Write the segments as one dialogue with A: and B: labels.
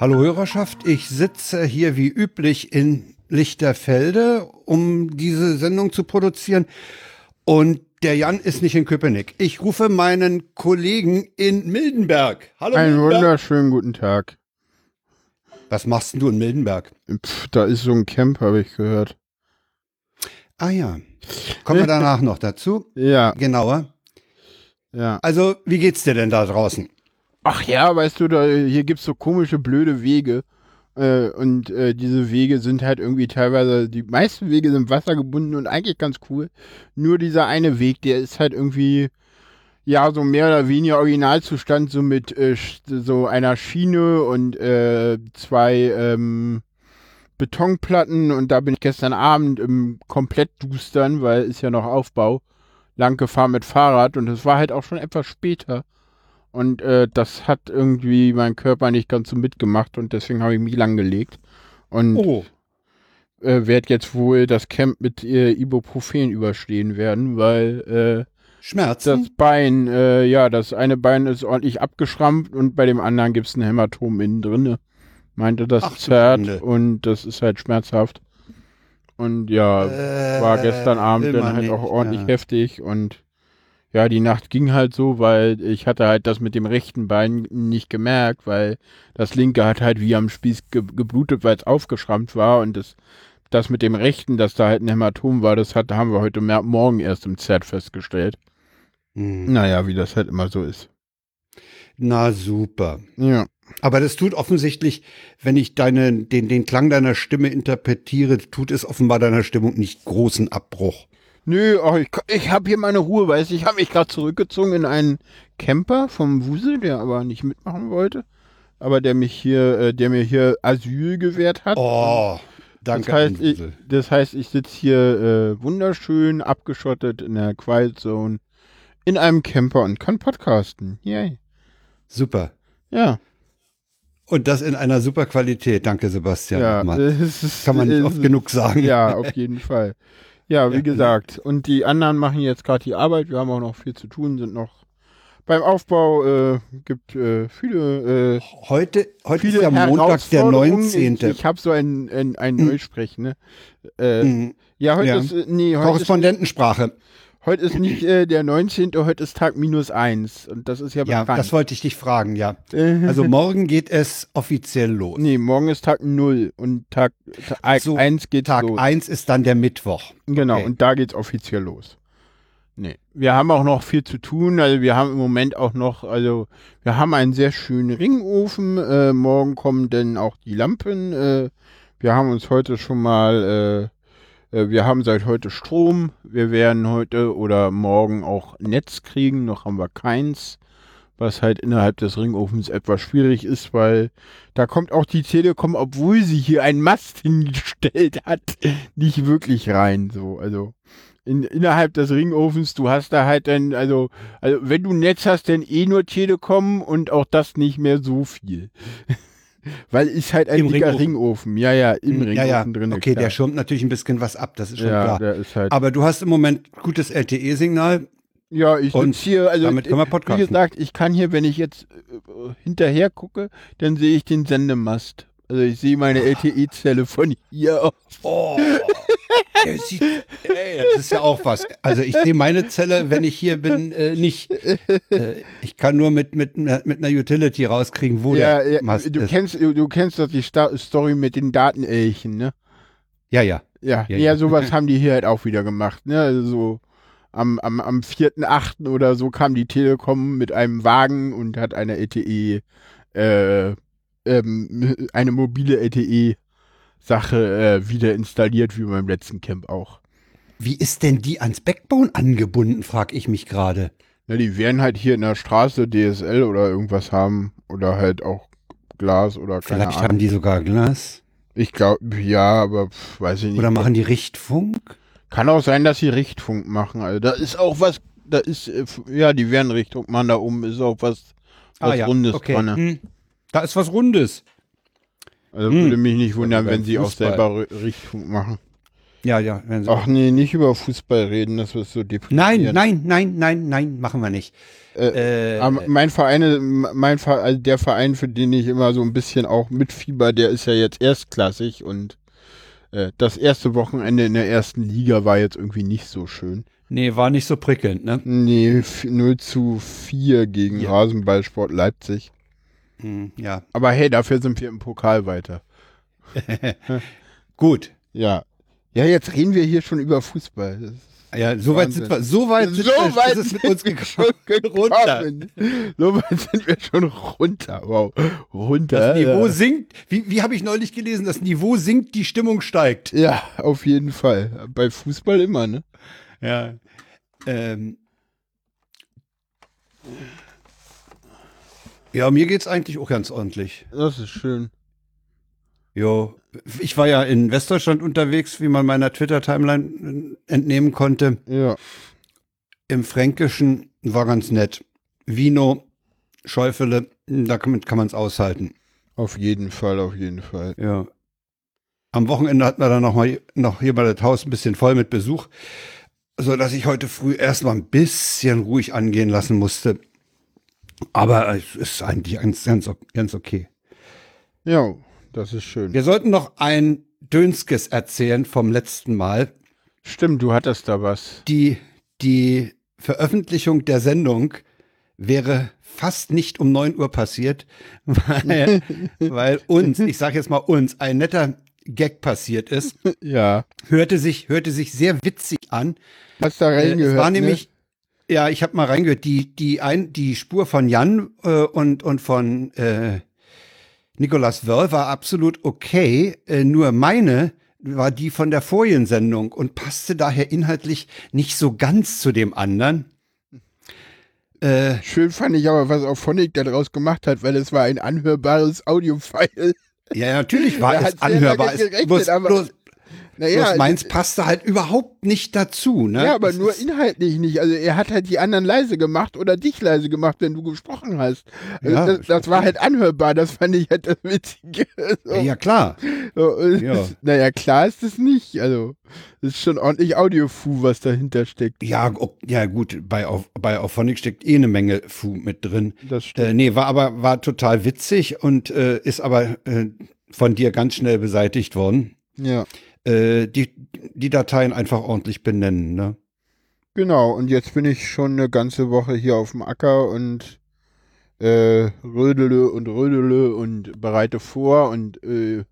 A: Hallo Hörerschaft, ich sitze hier wie üblich in Lichterfelde, um diese Sendung zu produzieren. Und der Jan ist nicht in Köpenick. Ich rufe meinen Kollegen in Mildenberg.
B: Hallo Einen Mildenberg. wunderschönen guten Tag.
A: Was machst denn du in Mildenberg?
B: Pff, da ist so ein Camp, habe ich gehört.
A: Ah ja. Kommen wir danach noch dazu?
B: Ja.
A: Genauer.
B: Ja.
A: Also, wie geht's dir denn da draußen?
B: Ach ja, weißt du, da, hier gibt's so komische, blöde Wege. Äh, und äh, diese Wege sind halt irgendwie teilweise, die meisten Wege sind wassergebunden und eigentlich ganz cool. Nur dieser eine Weg, der ist halt irgendwie, ja, so mehr oder weniger Originalzustand, so mit äh, so einer Schiene und äh, zwei ähm, Betonplatten. Und da bin ich gestern Abend im komplett dustern, weil ist ja noch Aufbau, lang gefahren mit Fahrrad und es war halt auch schon etwas später. Und äh, das hat irgendwie mein Körper nicht ganz so mitgemacht und deswegen habe ich mich langgelegt. Und oh. äh, werde jetzt wohl das Camp mit äh, Ibuprofen überstehen werden, weil äh,
A: Schmerzen?
B: Das Bein, äh, ja, das eine Bein ist ordentlich abgeschrammt und bei dem anderen gibt es ein Hämatom innen drin. Meinte, das Ach, zerrt und das ist halt schmerzhaft. Und ja, äh, war gestern Abend dann halt nicht, auch ordentlich ja. heftig und ja, die Nacht ging halt so, weil ich hatte halt das mit dem rechten Bein nicht gemerkt, weil das linke hat halt wie am Spieß ge geblutet, weil es aufgeschrammt war und das, das mit dem rechten, dass da halt ein Hämatom war, das hat, haben wir heute Morgen erst im Z festgestellt. Mhm. Naja, wie das halt immer so ist.
A: Na super.
B: Ja.
A: Aber das tut offensichtlich, wenn ich deine, den, den Klang deiner Stimme interpretiere, tut es offenbar deiner Stimmung nicht großen Abbruch.
B: Nö, ach, ich, ich habe hier meine Ruhe, weißt du. Ich habe mich gerade zurückgezogen in einen Camper vom Wusel, der aber nicht mitmachen wollte. Aber der mich hier, äh, der mir hier Asyl gewährt hat.
A: Oh, danke.
B: Das heißt, ich, das heißt, ich sitze hier äh, wunderschön abgeschottet in der Quiet Zone in einem Camper und kann podcasten. Yay.
A: Super.
B: Ja.
A: Und das in einer super Qualität. Danke, Sebastian.
B: Ja,
A: das kann man nicht oft genug sagen.
B: Ja, auf jeden Fall. Ja, wie ja. gesagt. Und die anderen machen jetzt gerade die Arbeit. Wir haben auch noch viel zu tun, sind noch beim Aufbau. Äh, gibt äh, viele. Äh,
A: heute heute viele ist ja Montag, der 19.
B: Ich, ich habe so ein, ein, ein mhm. Neusprech, ne? Äh, mhm. Ja, heute ja. ist. Äh, nee,
A: heute Korrespondentensprache.
B: Ist, Heute ist nicht äh, der 19., heute ist Tag minus 1. Und das ist ja
A: bekannt. Ja, das wollte ich dich fragen, ja. Also morgen geht es offiziell los.
B: Nee, morgen ist Tag 0 und Tag, Tag so, 1 geht
A: Tag
B: los.
A: Tag 1 ist dann der Mittwoch.
B: Genau, okay. und da geht es offiziell los. Nee, wir haben auch noch viel zu tun. Also wir haben im Moment auch noch, also wir haben einen sehr schönen Ringofen. Äh, morgen kommen dann auch die Lampen. Äh, wir haben uns heute schon mal... Äh, wir haben seit heute Strom. Wir werden heute oder morgen auch Netz kriegen. Noch haben wir keins. Was halt innerhalb des Ringofens etwas schwierig ist, weil da kommt auch die Telekom, obwohl sie hier einen Mast hingestellt hat, nicht wirklich rein. So, also in, innerhalb des Ringofens, du hast da halt dann, also, also wenn du Netz hast, dann eh nur Telekom und auch das nicht mehr so viel. Weil ist halt ein Im dicker Ringofen. Ringofen. Ja, ja, im Ringofen ja, ja. drin.
A: Okay, klar. der schirmt natürlich ein bisschen was ab, das ist schon
B: ja,
A: klar.
B: Der ist halt
A: Aber du hast im Moment gutes LTE-Signal.
B: Ja, ich und hier, also
A: damit können wir
B: podcasten. wie gesagt, ich kann hier, wenn ich jetzt äh, hinterher gucke, dann sehe ich den Sendemast. Also ich sehe meine LTE-Zelle von hier aus.
A: Oh. Sieht, ey, das ist ja auch was. Also ich sehe meine Zelle, wenn ich hier bin, äh, nicht. Äh, ich kann nur mit, mit, mit einer Utility rauskriegen, wo ja, der
B: ja, Mast du ist. Kennst, du kennst doch die Sta Story mit den Datenelchen, ne?
A: Ja, ja.
B: Ja, ja, ja, sowas haben die hier halt auch wieder gemacht, ne? Also so am, am, am 4.8. oder so kam die Telekom mit einem Wagen und hat eine LTE, äh, ähm, eine mobile LTE Sache äh, wieder installiert, wie beim letzten Camp auch.
A: Wie ist denn die ans Backbone angebunden, frag ich mich gerade.
B: Na, die werden halt hier in der Straße DSL oder irgendwas haben oder halt auch Glas oder
A: keine Vielleicht Ahnung. haben die sogar Glas.
B: Ich glaube, ja, aber pf, weiß ich nicht.
A: Oder machen die Richtfunk?
B: Kann auch sein, dass sie Richtfunk machen. Also da ist auch was, da ist, äh, ja, die werden Richtfunk machen, da oben ist auch was,
A: ah was ah, ja.
B: Rundes
A: okay. dran. Hm. Da ist was Rundes.
B: Also hm. würde mich nicht wundern, wenn sie Fußball. auch selber Richtung machen.
A: Ja, ja.
B: Ach nee, nicht über Fußball reden, das ist so deprimierend.
A: nein, nein, nein, nein, nein, machen wir nicht.
B: Äh,
A: Äh,
B: mein Verein, mein Verein, also der Verein, für den ich immer so ein bisschen auch mitfieber, der ist ja jetzt erstklassig und äh, das erste Wochenende in der ersten Liga war jetzt irgendwie nicht so schön.
A: nee, war nicht so prickelnd, ne?
B: Nee, f- 0 zu 4 gegen
A: Ja.
B: Rasenballsport Leipzig.
A: Hm, ja.
B: Aber hey, dafür sind wir im Pokal weiter.
A: Gut.
B: Ja. Ja, jetzt reden wir hier schon über Fußball.
A: Ja, so weit sind wir, so weit, sind
B: so
A: wir,
B: weit
A: ist mit uns gekommen.
B: schon
A: Runter.
B: So weit sind wir schon runter. Wow. Runter.
A: Das Niveau
B: ja.
A: sinkt. Wie, wie habe ich neulich gelesen? Das Niveau sinkt, die Stimmung steigt.
B: Ja, auf jeden Fall. Bei Fußball immer, ne?
A: Ja. Ähm. Ja, mir geht's eigentlich auch ganz ordentlich.
B: Das ist schön.
A: Jo, ich war ja in Westdeutschland unterwegs, wie man meiner Twitter-Timeline äh, entnehmen konnte.
B: Ja.
A: Im Fränkischen war ganz nett. Vino, Schäufele, damit kann man es aushalten.
B: Auf jeden Fall, auf jeden Fall.
A: Ja. Am Wochenende hatten wir dann noch mal noch hier mal das Haus ein bisschen voll mit Besuch, so dass ich heute früh erstmal ein bisschen ruhig angehen lassen musste. Aber es ist eigentlich ganz, ganz, ganz okay.
B: Ja, das ist schön.
A: Wir sollten noch ein Dönskes erzählen vom letzten Mal.
B: Stimmt, du hattest da was.
A: Die, die Veröffentlichung der Sendung wäre fast nicht um 9 Uhr passiert, weil, weil uns, ich sage jetzt mal uns, ein netter Gag passiert ist.
B: Ja.
A: Hörte sich, hörte sich sehr witzig an.
B: Hast da
A: Äh,
B: reingehört?
A: es war
B: ne?
A: Ja, ich habe mal reingehört, die, die, ein, die Spur von Jan äh, und, und von äh, Nicolas Wörl war absolut okay, äh, nur meine war die von der Foliensendung und passte daher inhaltlich nicht so ganz zu dem anderen. Äh,
B: Schön fand ich aber, was auch Phonic daraus gemacht hat, weil es war ein anhörbares Audiofile.
A: ja, natürlich war es anhörbar. Es,
B: aber-
A: bloß,
B: Naja,
A: bloß meins passte halt überhaupt nicht dazu. Ne?
B: ja, aber
A: Es
B: nur inhaltlich nicht. Also er hat halt die anderen leise gemacht oder dich leise gemacht, wenn du gesprochen hast. Also
A: Ja,
B: das, das war halt anhörbar, das fand ich halt das Witzige. So,
A: ja, klar.
B: so, und
A: Ja.
B: Naja, klar ist es nicht. Also, es ist schon ordentlich Audiofu, was dahinter steckt.
A: Ja, ja gut, bei, bei Auphonic steckt eh eine Menge Fu mit drin.
B: Das stimmt.
A: Äh, nee, war aber war total witzig und äh, ist aber äh, von dir ganz schnell beseitigt worden.
B: Ja.
A: Äh, die, die Dateien einfach ordentlich benennen, ne?
B: Genau, und jetzt bin ich schon eine ganze Woche hier auf dem Acker und äh, rödele und rödele und bereite vor und äh,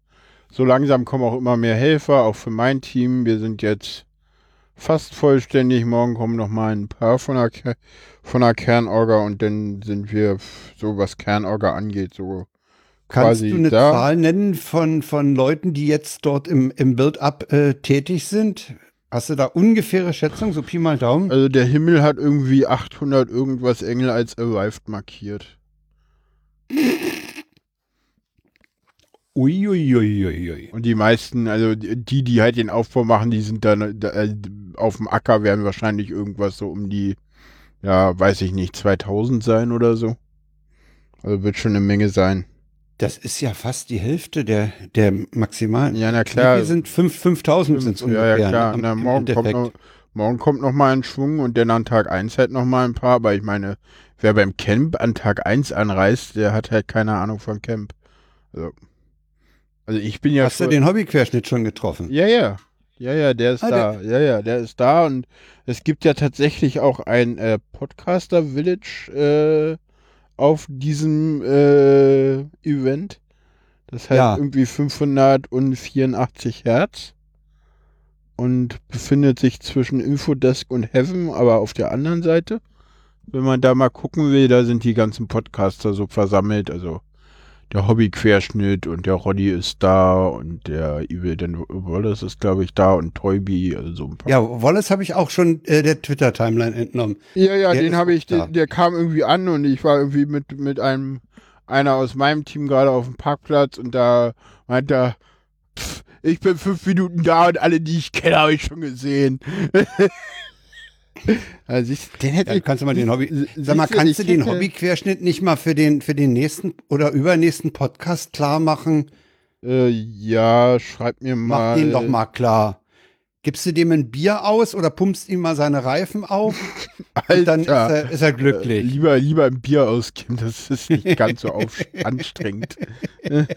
B: so langsam kommen auch immer mehr Helfer, auch für mein Team. Wir sind jetzt fast vollständig. Morgen kommen noch mal ein paar von der, von der Kernorga und dann sind wir, so was Kernorga angeht, so
A: Kannst du eine
B: da.
A: Zahl nennen von, von Leuten, die jetzt dort im, im Build-up äh, tätig sind? Hast du da ungefähre Schätzung, so Pi mal Daumen?
B: Also der Himmel hat irgendwie 800 irgendwas Engel als arrived markiert.
A: Uiuiuiui.
B: Und die meisten, also die, die halt den Aufbau machen, die sind dann da, äh, auf dem Acker, werden wahrscheinlich irgendwas so um die, ja, weiß ich nicht, 2000 sein oder so. Also wird schon eine Menge sein.
A: Das ist ja fast die Hälfte der, der maximalen.
B: Ja, na klar.
A: viel sind fünf- 5000 sind es
B: ja,
A: ungefähr.
B: ja, klar.
A: ne,
B: Na,
A: im
B: morgen, kommt noch, morgen kommt noch mal ein Schwung und dann an Tag 1 halt noch mal ein paar. Aber ich meine, wer beim Camp an Tag 1 anreist, der hat halt keine Ahnung von Camp. Also, also ich bin ja
A: Hast du den Hobbyquerschnitt schon getroffen?
B: Ja, ja. Ja, ja, der ist
A: Ah,
B: da. Ja, ja, der ist da und es gibt ja tatsächlich auch ein äh, Podcaster Village äh, auf diesem äh, Event. Das heißt
A: Ja.
B: irgendwie 584 Hertz und befindet sich zwischen Infodesk und Heaven, aber auf der anderen Seite. Wenn man da mal gucken will, da sind die ganzen Podcaster so versammelt. Also der Hobbyquerschnitt und der Roddy ist da und der Evil Dan Wallace ist, glaube ich, da und Toyby, also so ein paar.
A: Ja, Wallace habe ich auch schon äh, der Twitter-Timeline entnommen.
B: ja, ja
A: der
B: den habe ich,
A: da.
B: der, der kam irgendwie an und ich war irgendwie mit, mit einem, einer aus meinem Team gerade auf dem Parkplatz und da meint er, "Pff, ich bin fünf Minuten da und alle, die ich kenne, habe ich schon gesehen. also ich, den hätte
A: Ja,
B: ich,
A: kannst du mal den Hobby. Sag mal, kannst du den Hobbyquerschnitt nicht mal für den für den nächsten oder übernächsten Podcast klar machen?
B: äh, ja, schreib mir
A: Mach
B: mal.
A: den doch mal klar. Gibst du dem ein Bier aus oder pumpst ihm mal seine Reifen auf? Und dann ist
B: Alter.
A: er, ist er glücklich.
B: Äh, lieber, lieber ein Bier ausgeben, das ist nicht ganz so anstrengend.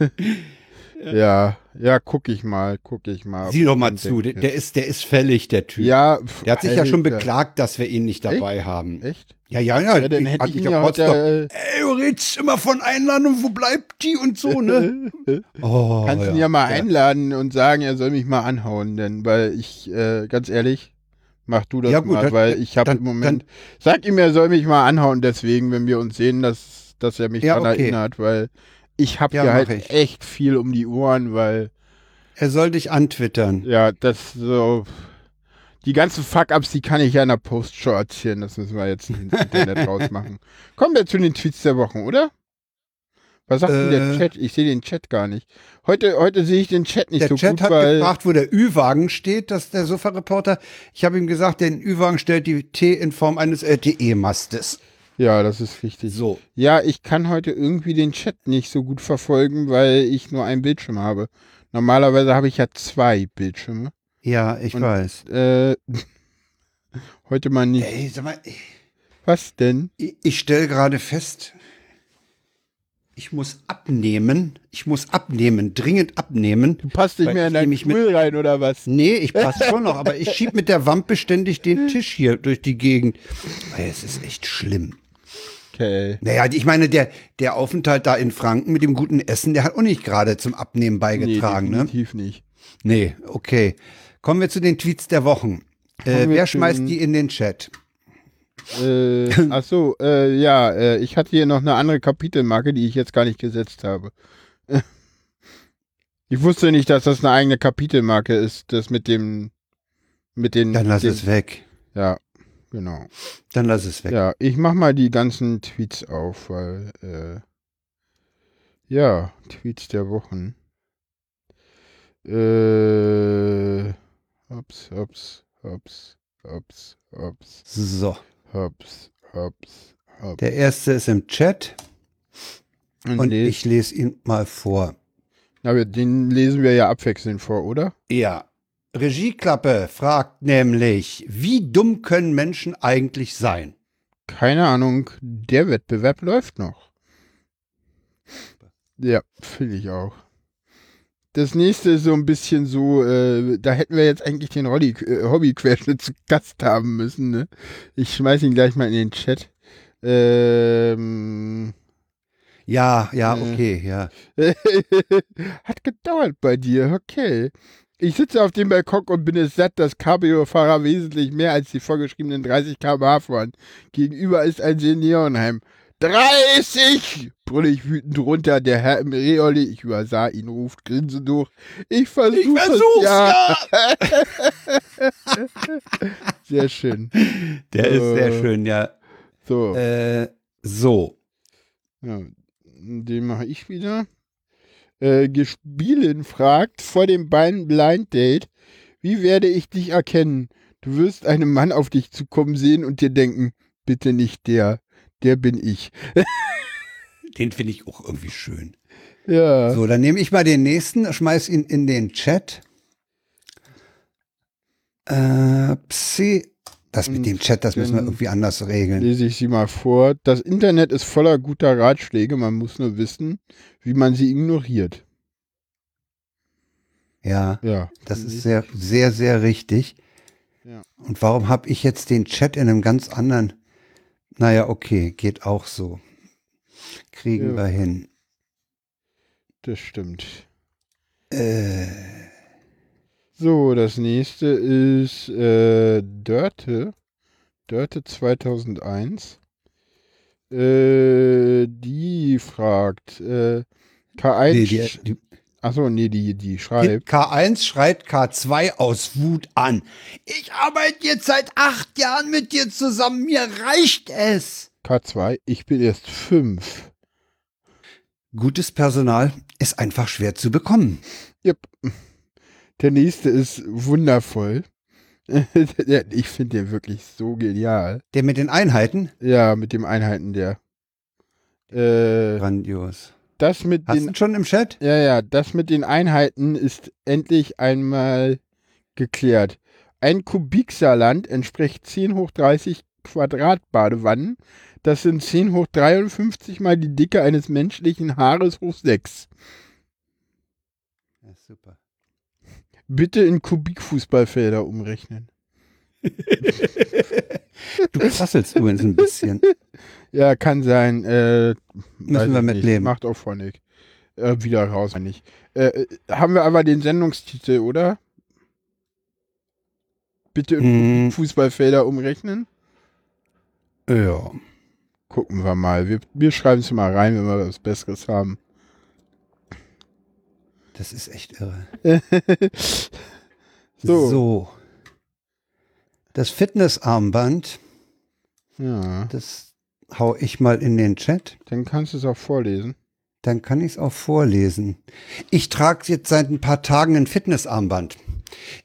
B: ja, ja, guck ich mal, guck ich mal.
A: Sieh doch
B: ich
A: mal zu, der, der ist, der ist fällig, der Typ.
B: Ja,
A: Der hat sich ja schon beklagt, dass wir ihn nicht dabei haben.
B: Echt?
A: Ja, ja, ja.
B: Ja, dann hätte ich ihn
A: ja
B: ja heute,
A: Ey, du redest immer von Einladung, wo bleibt die und so, ne? Oh,
B: Kannst ihn ja mal einladen und sagen, er soll mich mal anhauen, denn weil ich, äh, ganz ehrlich, mach du das
A: Ja, gut,
B: mal,
A: dann-
B: weil ich habe
A: dann-
B: im Moment, sag ihm, er soll mich mal anhauen, deswegen, wenn wir uns sehen, dass, dass er mich
A: Ja,
B: daran
A: okay.
B: erinnert, weil ich habe
A: Ja,
B: hier halt
A: ich.
B: echt viel um die Ohren, weil,
A: Er soll dich antwittern.
B: ja, das so, die ganzen Fuck-Ups, die kann ich ja in der Postshow erzählen, das müssen wir jetzt ins Internet rausmachen. Kommen wir zu den Tweets der Wochen, oder? Was sagt denn der
A: Äh.
B: Chat? Ich sehe den Chat gar nicht. Heute, heute sehe ich den Chat nicht
A: Der
B: so
A: Chat
B: gut,
A: hat
B: weil
A: gefragt, wo der Ü-Wagen steht, das ist der Sofa-Reporter. Ich habe ihm gesagt, der Ü-Wagen stellt die T in Form eines LTE-Mastes.
B: Ja, das ist richtig.
A: So.
B: Ja, ich kann heute irgendwie den Chat nicht so gut verfolgen, weil ich nur einen Bildschirm habe. Normalerweise habe ich ja zwei Bildschirme.
A: Ja, ich
B: Und-
A: weiß.
B: Äh, heute mal nicht.
A: Ey, sag mal, ich,
B: Was denn?
A: ich stelle gerade fest, ich muss abnehmen. Ich muss abnehmen, dringend abnehmen.
B: Du passt nicht mehr in
A: ich
B: deinen Stuhl rein oder was?
A: Nee, ich passe schon noch, aber ich schieb mit der Wampe ständig den Tisch hier durch die Gegend. Es ist echt schlimm.
B: Okay.
A: Naja, ich meine, der, der Aufenthalt da in Franken mit dem guten Essen, der hat auch nicht gerade zum Abnehmen beigetragen,
B: nee,
A: ne?
B: definitiv nicht.
A: Nee, okay. Kommen wir zu den Tweets der Wochen. Äh, wer schmeißt die in den Chat?
B: Äh, ach so, äh, ja, äh, ich hatte hier noch eine andere Kapitelmarke, die ich jetzt gar nicht gesetzt habe. Ich wusste nicht, dass das eine eigene Kapitelmarke ist, das mit dem, mit den,
A: Dann lass
B: den,
A: es weg.
B: Ja, genau.
A: Dann lass es weg.
B: Ja, ich mach mal die ganzen Tweets auf, weil, äh, ja, Tweets der Wochen. Äh, hops, hops, hops, hops, hops,
A: So.
B: hops, hops, hops.
A: Der erste ist im Chat und
B: les-
A: ich lese ihn mal vor.
B: Aber den lesen wir ja abwechselnd vor, oder?
A: Ja. Regieklappe fragt nämlich, wie dumm können Menschen eigentlich sein?
B: Keine Ahnung, der Wettbewerb läuft noch. Ja, finde ich auch. Das nächste ist so ein bisschen so, äh, da hätten wir jetzt eigentlich den Rolli, äh, Hobbyquerschnitt zu Gast haben müssen, ne? Ich schmeiß ihn gleich mal in den Chat. Ähm,
A: Ja, ja,
B: Äh.
A: okay, ja.
B: Hat gedauert bei dir, okay. Ich sitze auf dem Balkon und bin es satt, dass Cabrio-Fahrer wesentlich mehr als die vorgeschriebenen 30 km/h fahren. Gegenüber ist ein Seniorenheim. 30! brülle ich wütend runter. Der Herr im Reoli, ich übersah ihn, ruft grinsend durch. Ich versuche
A: Ich versuch's, ja!
B: Sehr schön.
A: Der ist sehr
B: Äh.
A: schön, ja.
B: So,
A: Äh, so.
B: ja, den mache ich wieder. Äh, Gespielen fragt vor dem Blind Date, wie werde ich dich erkennen? Du wirst einen Mann auf dich zukommen sehen und dir denken, bitte nicht der, der bin ich.
A: Den finde ich auch irgendwie schön.
B: Ja.
A: So, dann nehme ich mal den nächsten, schmeiß ihn in den Chat. Äh, Psi. Das mit dem Chat, das müssen wir irgendwie anders regeln.
B: Lese ich sie mal vor. Das Internet ist voller guter Ratschläge, man muss nur wissen, wie man sie ignoriert.
A: Ja,
B: Ja.
A: das ist sehr, sehr, sehr richtig.
B: Ja.
A: Und warum habe ich jetzt den Chat in einem ganz anderen? Naja, okay, geht auch so. Kriegen
B: Ja.
A: wir hin.
B: Das stimmt.
A: Äh,
B: So, das nächste ist äh, Dörte. Dörte 2001. Äh, die fragt, äh, K1.
A: nee, die, die,
B: Achso, nee, die, die schreibt.
A: K1 schreit K2 aus Wut an. Ich arbeite jetzt seit acht Jahren mit dir zusammen, mir reicht es.
B: K2, ich bin erst fünf.
A: Gutes Personal ist einfach schwer zu bekommen.
B: Yep. Der nächste ist wundervoll. Der- ich finde den wirklich so genial.
A: Der mit den Einheiten?
B: Ja, mit dem Einheiten der. Äh,
A: Grandios.
B: das mit
A: Hast
B: den
A: schon im Chat?
B: Ja, ja, das mit den Einheiten ist endlich einmal geklärt. Ein Kubiksaarland entspricht 10 hoch 30 Quadratbadewannen. Das sind 10 hoch 53 mal die Dicke eines menschlichen Haares hoch 6.
A: Ja, super.
B: Bitte in Kubikfußballfelder umrechnen.
A: Du prasselst übrigens ein bisschen.
B: Ja, kann sein. Äh,
A: Müssen wir
B: ich
A: mit
B: nicht.
A: leben.
B: Macht auch Phonic. Äh, wieder raus, nicht. Äh, äh, haben wir aber den Sendungstitel, oder? Bitte in
A: Hm.
B: Fußballfelder umrechnen.
A: Ja.
B: Gucken wir mal. Wir, wir schreiben es mal rein, wenn wir was Besseres haben.
A: Das ist echt irre.
B: So.
A: so. Das Fitnessarmband,
B: Ja,
A: das hau ich mal in den Chat.
B: dann kannst du es auch vorlesen.
A: Dann kann ich es auch vorlesen. Ich trage jetzt seit ein paar Tagen ein Fitnessarmband.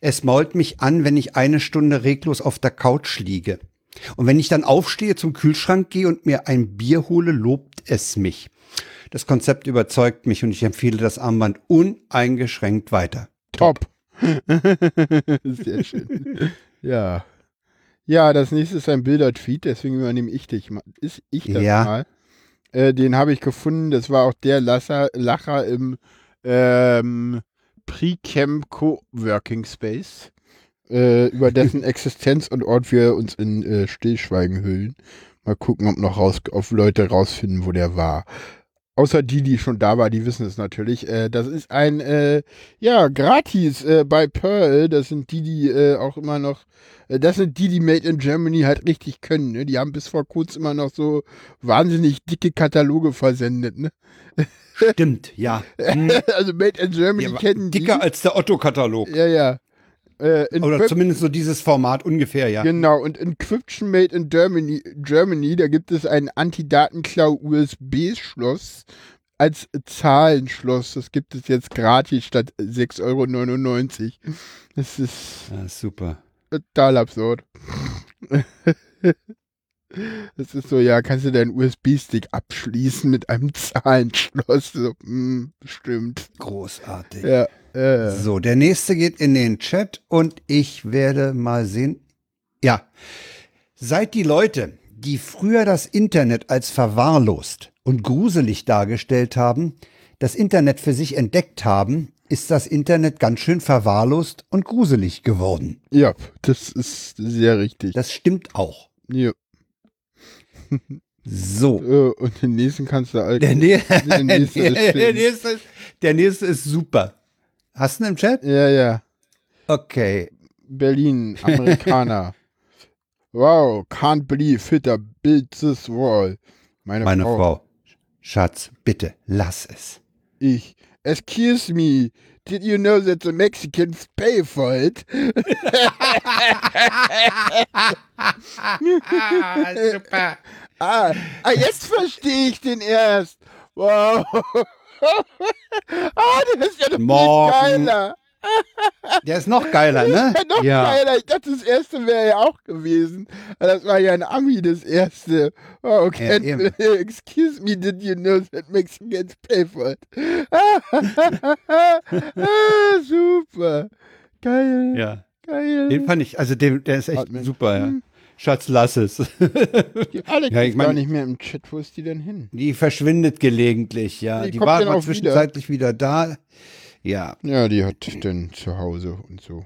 A: Es mault mich an, wenn ich eine Stunde reglos auf der Couch liege. Und wenn ich dann aufstehe, zum Kühlschrank gehe und mir ein Bier hole, lobt es mich. Das Konzept überzeugt mich und ich empfehle das Armband uneingeschränkt weiter.
B: Top. Sehr schön. ja. Ja, das nächste ist ein Bilder-Tweet, deswegen übernehme ich dich mal. Ist ich das
A: Ja.
B: mal. Äh, den habe ich gefunden. Das war auch der Lasser, Lacher im ähm, Pre-Camp Co-Working Space, äh, über dessen Existenz und Ort wir uns in äh, Stillschweigen hüllen. Mal gucken, ob noch raus, ob Leute rausfinden, wo der war. Außer die, die schon da war, die wissen es natürlich. Äh, das ist ein, äh, ja, gratis äh, bei Pearl. Das sind die, die äh, auch immer noch, äh, das sind die, die Made in Germany halt richtig können. Ne? Die haben bis vor kurzem immer noch so wahnsinnig dicke Kataloge versendet. Ne?
A: Stimmt, ja. Hm.
B: also Made in Germany
A: Ja,
B: kennen
A: dicker
B: die.
A: als der Otto-Katalog.
B: Ja, ja. Äh,
A: Oder zumindest so dieses Format ungefähr, ja.
B: Genau, und Encryption Made in Germany, Germany da gibt es ein Anti-Datenklau-USB-Schloss als Zahlenschloss. Das gibt es jetzt gratis statt 6,99 Euro. Das ist
A: ja super.
B: total absurd. Das ist so, ja, kannst du deinen USB-Stick abschließen mit einem Zahlenschloss? So, hm, bestimmt.
A: Großartig.
B: Ja, äh.
A: So, der nächste geht in den Chat und ich werde mal sehen. Ja. Seit die Leute, die früher das Internet als verwahrlost und gruselig dargestellt haben, das Internet für sich entdeckt haben, ist das Internet ganz schön verwahrlost und gruselig geworden.
B: ja, das ist sehr richtig.
A: Das stimmt auch.
B: ja.
A: So.
B: Äh, und den nächsten kannst du halt.
A: Der, nä
B: Der nächste ist
A: der, nächste ist, der nächste ist super. Hast du ihn im Chat?
B: Ja, ja.
A: Okay.
B: Berlin, Amerikaner. wow, can't believe Hitter built this wall. Meine,
A: Meine
B: Frau.
A: Frau. Schatz, bitte, lass es.
B: Ich. Excuse me. Did you know that the Mexicans pay for it?
A: super.
B: Ah, ah jetzt verstehe ich den erst. Wow. ah, der ist ja noch viel
A: Morgen.
B: geiler.
A: Der ist noch geiler, ne?
B: Ja, noch geiler. Ich dachte, das erste wäre ja auch gewesen. Aber Das war ja ein Ami, das erste. Oh, okay.
A: Ja.
B: Excuse me, did you know that Mexicans pay for it? ah, super. Geil.
A: Ja.
B: Geil.
A: Den fand ich, also den, der ist echt
B: Atmen.
A: super, ja. Schatz, lass es.
B: Die Alex
A: Ja, ich mein-
B: gar nicht mehr im Chat. Wo ist die denn hin?
A: Die verschwindet gelegentlich, ja.
B: Die
A: Die, war mal
B: auch
A: zwischenzeitlich wieder. da. Ja.
B: Ja, die hat denn zu Hause und so.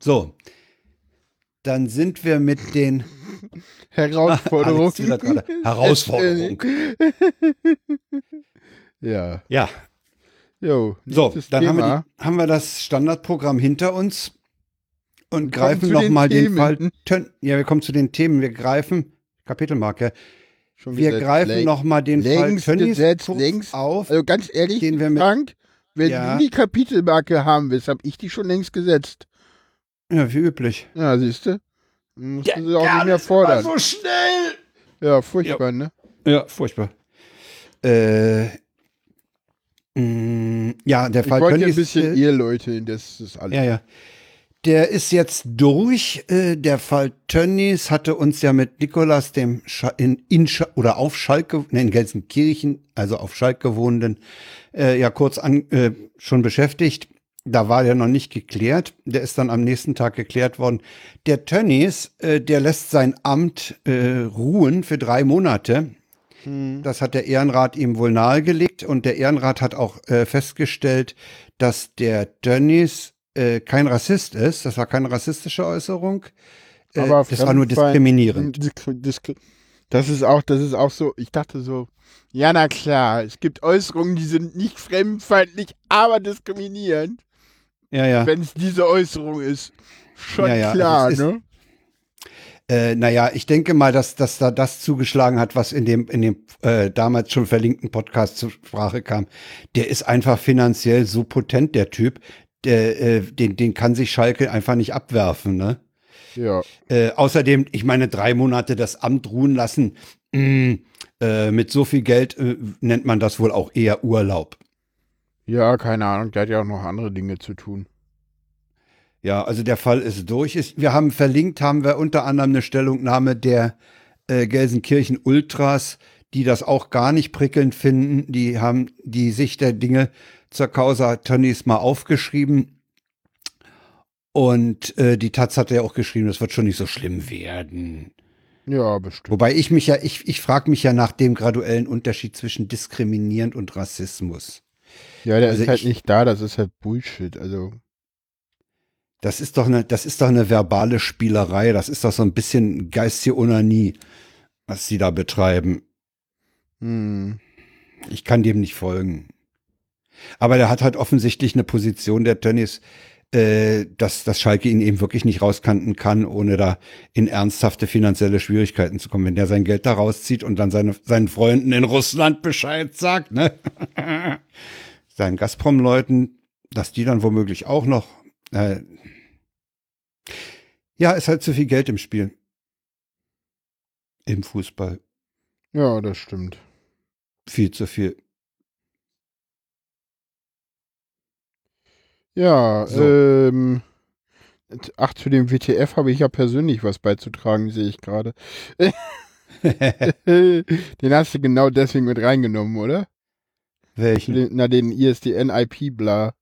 A: So. Dann sind wir mit den
B: Herausforderung.
A: Alex twittert gerade. Herausforderung.
B: ja.
A: Ja.
B: Jo,
A: So, dann haben wir, die, haben wir das Standardprogramm hinter uns und
B: kommen
A: greifen
B: den
A: nochmal den
B: Themen.
A: Fall. Tön ja, wir kommen zu den Themen. Wir greifen, Kapitelmarke, wir greifen nochmal den Fall
B: längst
A: Tönnies
B: gesetzt, längst.
A: auf.
B: Also ganz ehrlich,
A: Den wir mit-
B: Frank, wenn
A: Ja.
B: du die Kapitelmarke haben willst, habe ich die schon längst gesetzt.
A: Ja, wie üblich.
B: Ja, siehst du? Musst du sie auch nicht mehr fordern.
A: so schnell.
B: Ja, furchtbar, ne?
A: Ja, furchtbar. Äh, mh, ja, der
B: Ich
A: Fall
B: wollte ja ein
A: Tönnies,
B: bisschen
A: äh,
B: Eheleute, das ist alles.
A: Ja, ja. Der ist jetzt durch. Äh, der Fall Tönnies hatte uns ja mit Nikolas, dem Scha in, in Scha oder auf Schalke, ne, in Gelsenkirchen, also auf Schalke wohnenden, äh, ja kurz an, äh, schon beschäftigt. da war der noch nicht geklärt. Der ist dann am nächsten Tag geklärt worden. Der Tönnies, äh, der lässt sein Amt äh, ruhen für drei Monate.
B: Hm.
A: Das hat der Ehrenrat ihm wohl nahegelegt und der Ehrenrat hat auch äh, festgestellt, dass der Tönnies äh, kein Rassist ist. Das war keine rassistische Äußerung. Äh,
B: Aber
A: das war nur diskriminierend.
B: Disk- Disk- Das ist auch, das ist auch so, ich dachte so, ja na klar, es gibt Äußerungen, die sind nicht fremdenfeindlich, aber diskriminierend,
A: Ja, ja.
B: wenn es diese Äußerung ist. Schon
A: Ja, ja,
B: klar,
A: also ist-
B: ne?
A: Äh, naja, ich denke mal, dass, dass da das zugeschlagen hat, was in dem, in dem äh, damals schon verlinkten Podcast zur Sprache kam. Der ist einfach finanziell so potent, der Typ. Der, äh, den, den kann sich Schalke einfach nicht abwerfen, ne?
B: Ja.
A: Äh, außerdem, ich meine, drei Monate das Amt ruhen lassen, mh, äh, mit so viel Geld äh, nennt man das wohl auch eher Urlaub.
B: Ja, keine Ahnung, der hat ja auch noch andere Dinge zu tun.
A: Ja, also der Fall ist durch. Ist, wir haben verlinkt, haben wir unter anderem eine Stellungnahme der äh, Gelsenkirchen Ultras, die das auch gar nicht prickelnd finden. Die haben die Sicht der Dinge zur Causa Tönnies mal aufgeschrieben. Und äh, die Taz hat ja auch geschrieben, das wird schon nicht so schlimm werden.
B: Ja, bestimmt.
A: Wobei ich mich ja, ich, ich frage mich ja nach dem graduellen Unterschied zwischen diskriminierend und Rassismus.
B: Ja, der
A: also
B: ist halt
A: ich-
B: nicht da, das ist halt Bullshit. Also,
A: Das ist doch eine, das ist doch eine verbale Spielerei. Das ist doch so ein bisschen geistige Onanie, was sie da betreiben.
B: hm.
A: Ich kann dem nicht folgen. Aber der hat halt offensichtlich eine Position der Tönnies, äh, dass, dass Schalke ihn eben wirklich nicht rauskanten kann, ohne da in ernsthafte finanzielle Schwierigkeiten zu kommen. Wenn der sein Geld da rauszieht und dann seine, seinen Freunden in Russland Bescheid sagt, ne? seinen Gazprom-Leuten, dass die dann womöglich auch noch, äh, ja, ist halt zu viel Geld im Spiel. Im Fußball.
B: ja, das stimmt.
A: Viel zu viel.
B: Ja,
A: So.
B: ähm. Ach, zu dem WTF habe ich ja persönlich was beizutragen, sehe ich gerade. Den hast du genau deswegen mit reingenommen, oder?
A: Welchen?
B: Den, na, den ISDN-IP-Bla.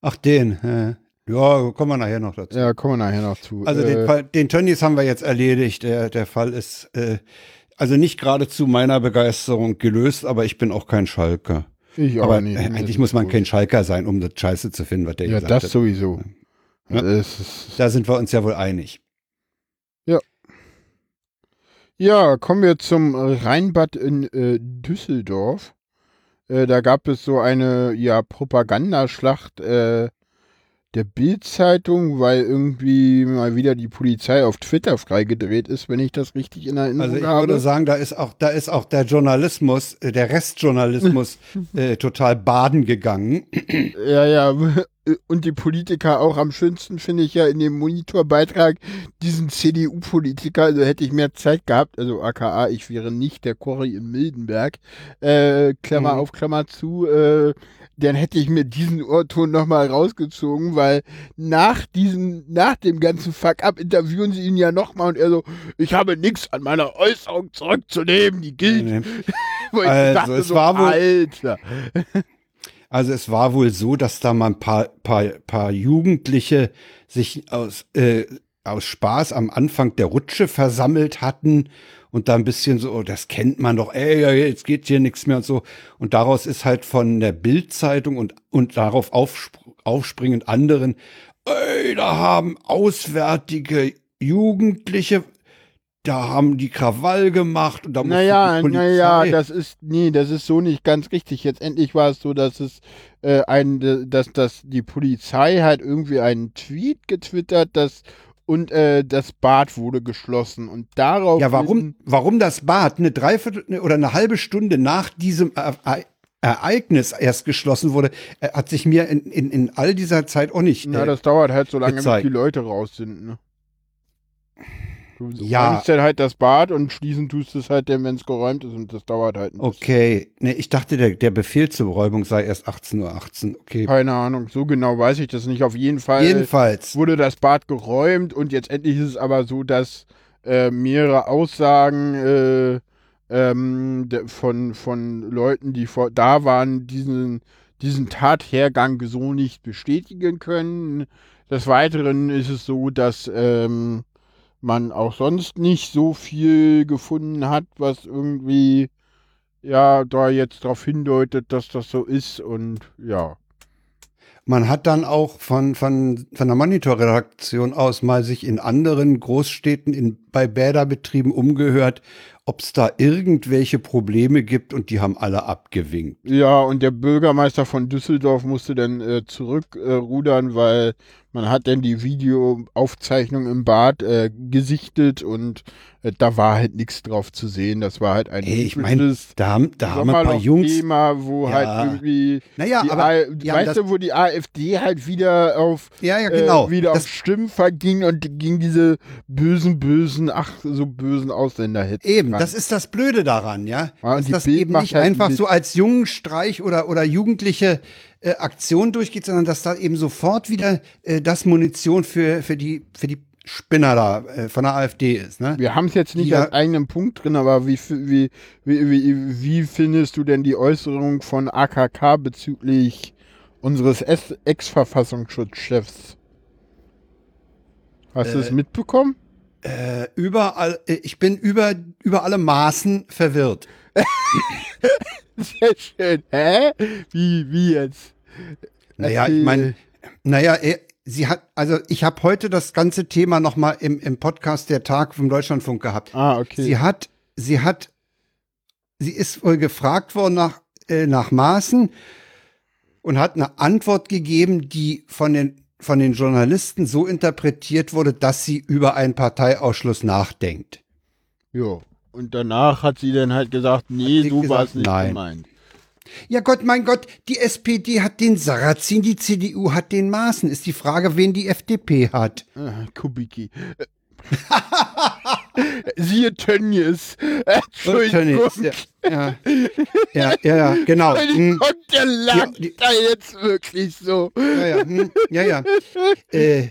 A: Ach, den. Äh, ja, kommen wir nachher noch dazu.
B: Ja, kommen wir nachher noch zu.
A: Also
B: äh,
A: den, Fall- den Tönnies haben wir jetzt erledigt. Der, der Fall ist äh, also nicht gerade zu meiner Begeisterung gelöst, aber ich bin auch kein Schalker.
B: Ich auch
A: aber
B: nicht.
A: äh,
B: Mir
A: eigentlich muss man
B: wurscht.
A: kein Schalker sein, um das Scheiße zu finden, was der
B: Ja,
A: gesagt
B: das
A: hat.
B: sowieso.
A: Ja.
B: Das
A: Da sind wir uns ja wohl einig.
B: Ja, kommen wir zum Rheinbad in äh, Düsseldorf. Äh, da gab es so eine ja, Propagandaschlacht äh, der Bild-Zeitung, weil irgendwie mal wieder die Polizei auf Twitter freigedreht ist, wenn ich das richtig in Erinnerung
A: Also ich
B: habe.
A: würde sagen, da ist auch, da ist auch der Journalismus, äh, der Restjournalismus äh, total baden gegangen.
B: Ja, ja. Und die Politiker auch am schönsten finde ich ja in dem Monitorbeitrag diesen CDU-Politiker, also hätte ich mehr Zeit gehabt, also aka, ich wäre nicht der Cory in Mildenberg, äh, Klammer
A: Mhm.
B: auf, Klammer zu, äh, dann hätte ich mir diesen Ohrton nochmal rausgezogen, weil nach diesem, nach dem ganzen Fuck-up interviewen sie ihn ja nochmal und er so, ich habe nichts an meiner Äußerung zurückzunehmen, die gilt. Ich
A: Also,
B: dachte
A: es
B: so,
A: war wohl-
B: Alter.
A: Also es war wohl so, dass da mal ein paar, paar, paar Jugendliche sich aus, äh, aus Spaß am Anfang der Rutsche versammelt hatten und da ein bisschen so, oh, das kennt man doch, ey, jetzt geht hier nichts mehr und so. Und daraus ist halt von der Bildzeitung und, und darauf aufsp aufspringend anderen, ey, da haben auswärtige Jugendliche, da haben die Krawall gemacht und da
B: Naja,
A: die Polizei.
B: naja, das ist, nee, das ist so nicht ganz richtig. Jetzt endlich war es so, dass es äh, ein, dass, dass die Polizei halt irgendwie einen Tweet getwittert, dass und äh, das Bad wurde geschlossen und darauf
A: Ja, warum, warum das Bad eine Dreiviertel ne, oder eine halbe Stunde nach diesem Ereignis erst geschlossen wurde, äh, hat sich mir in, in, in all dieser Zeit auch nicht.
B: Na,
A: äh,
B: das dauert halt so lange, bis die Leute raus sind, ne? Du
A: Ja.
B: räumst dann halt das Bad und schließen tust du es halt dann, wenn es geräumt ist und das dauert halt ein bisschen.
A: okay, ne, ich dachte, der, der Befehl zur Räumung sei erst 18.18 Uhr. 18. Okay.
B: Keine Ahnung, so genau weiß ich das nicht. Auf jeden Fall
A: Jedenfalls.
B: wurde das Bad geräumt und jetzt endlich ist es aber so, dass äh, mehrere Aussagen äh, ähm, von, von Leuten, die vor, da waren, diesen diesen Tathergang so nicht bestätigen können. Des Weiteren ist es so, dass ähm, man auch sonst nicht so viel gefunden hat, was irgendwie ja da jetzt darauf hindeutet, dass das so ist und ja.
A: Man hat dann auch von, von, von der Monitorredaktion aus mal sich in anderen Großstädten in, bei Bäderbetrieben umgehört, ob es da irgendwelche Probleme gibt und die haben alle abgewinkt.
B: Ja, und der Bürgermeister von Düsseldorf musste dann äh, zurückrudern, äh, weil man hat dann die Videoaufzeichnung im Bad äh, gesichtet und äh, da war halt nichts drauf zu sehen. Das war halt ein
A: hey, ich meine, da haben, da haben ein paar Jungs
B: Thema, wo ja. halt irgendwie
A: naja, aber,
B: A
A: ja,
B: weißt du, wo die AfD halt wieder auf
A: ja, ja, genau.
B: äh, wieder
A: das,
B: auf Stimmen verging und gegen diese bösen, bösen, ach so bösen Ausländer hätten.
A: Eben, das ist das Blöde daran, ja.
B: ja
A: dass das
B: Bild
A: eben nicht
B: halt
A: einfach so als Jungenstreich oder, oder jugendliche äh, Aktion durchgeht, sondern dass da eben sofort wieder äh, das Munition für, für, die, für die Spinner da äh, von der AfD ist. Ne?
B: Wir haben es jetzt nicht
A: Ja.
B: als eigenen Punkt drin, aber wie, wie, wie, wie, wie findest du denn die Äußerung von AKK bezüglich unseres Ex-Verfassungsschutzchefs? Hast du es
A: Äh,
B: mitbekommen?
A: Äh, überall, äh, ich bin über, über alle Maßen verwirrt.
B: Sehr schön. Hä? Wie, wie jetzt?
A: Naja, ich meine, naja, er, sie hat, also ich habe heute das ganze Thema nochmal im, im Podcast der Tag vom Deutschlandfunk gehabt.
B: Ah, okay.
A: Sie hat, sie hat, sie ist wohl gefragt worden nach, äh, nach Maßen und hat eine Antwort gegeben, die von den, von den Journalisten so interpretiert wurde, dass sie über einen Parteiausschluss nachdenkt.
B: jo. Und danach hat sie dann halt gesagt, nee, war
A: gesagt,
B: es nicht
A: nein.
B: gemeint.
A: Ja Gott, mein Gott, die SPD hat den Sarrazin, die CDU hat den Maßen. Ist die Frage, wen die FDP hat.
B: Ah, Kubicki. Siehe Tönnies. Entschuldigung.
A: Ja, ja, ja, ja, ja, genau. Hm,
B: Entschuldigung, der lacht
A: die-
B: da jetzt wirklich so.
A: ja, ja, hm, ja, ja. Äh,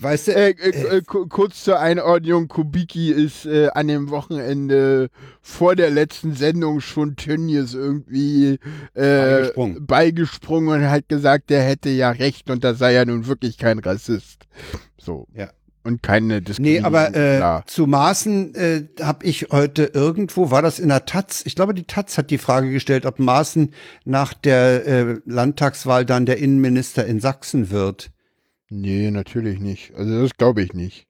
A: weißt du,
B: Äh, äh, äh, ku- kurz zur Einordnung, Kubicki ist äh, an dem Wochenende vor der letzten Sendung schon Tönnies irgendwie äh,
A: Beigesprungen.
B: beigesprungen und hat gesagt, der hätte ja recht und das sei ja nun wirklich kein Rassist. So.
A: Ja.
B: Und keine
A: Nee,
B: Diskriminierung.
A: aber äh, zu Maaßen äh, habe ich heute irgendwo, war das in der Taz? Ich glaube, die Taz hat die Frage gestellt, ob Maaßen nach der äh, Landtagswahl dann der Innenminister in Sachsen wird.
B: Nee, natürlich nicht. Also das glaube ich nicht.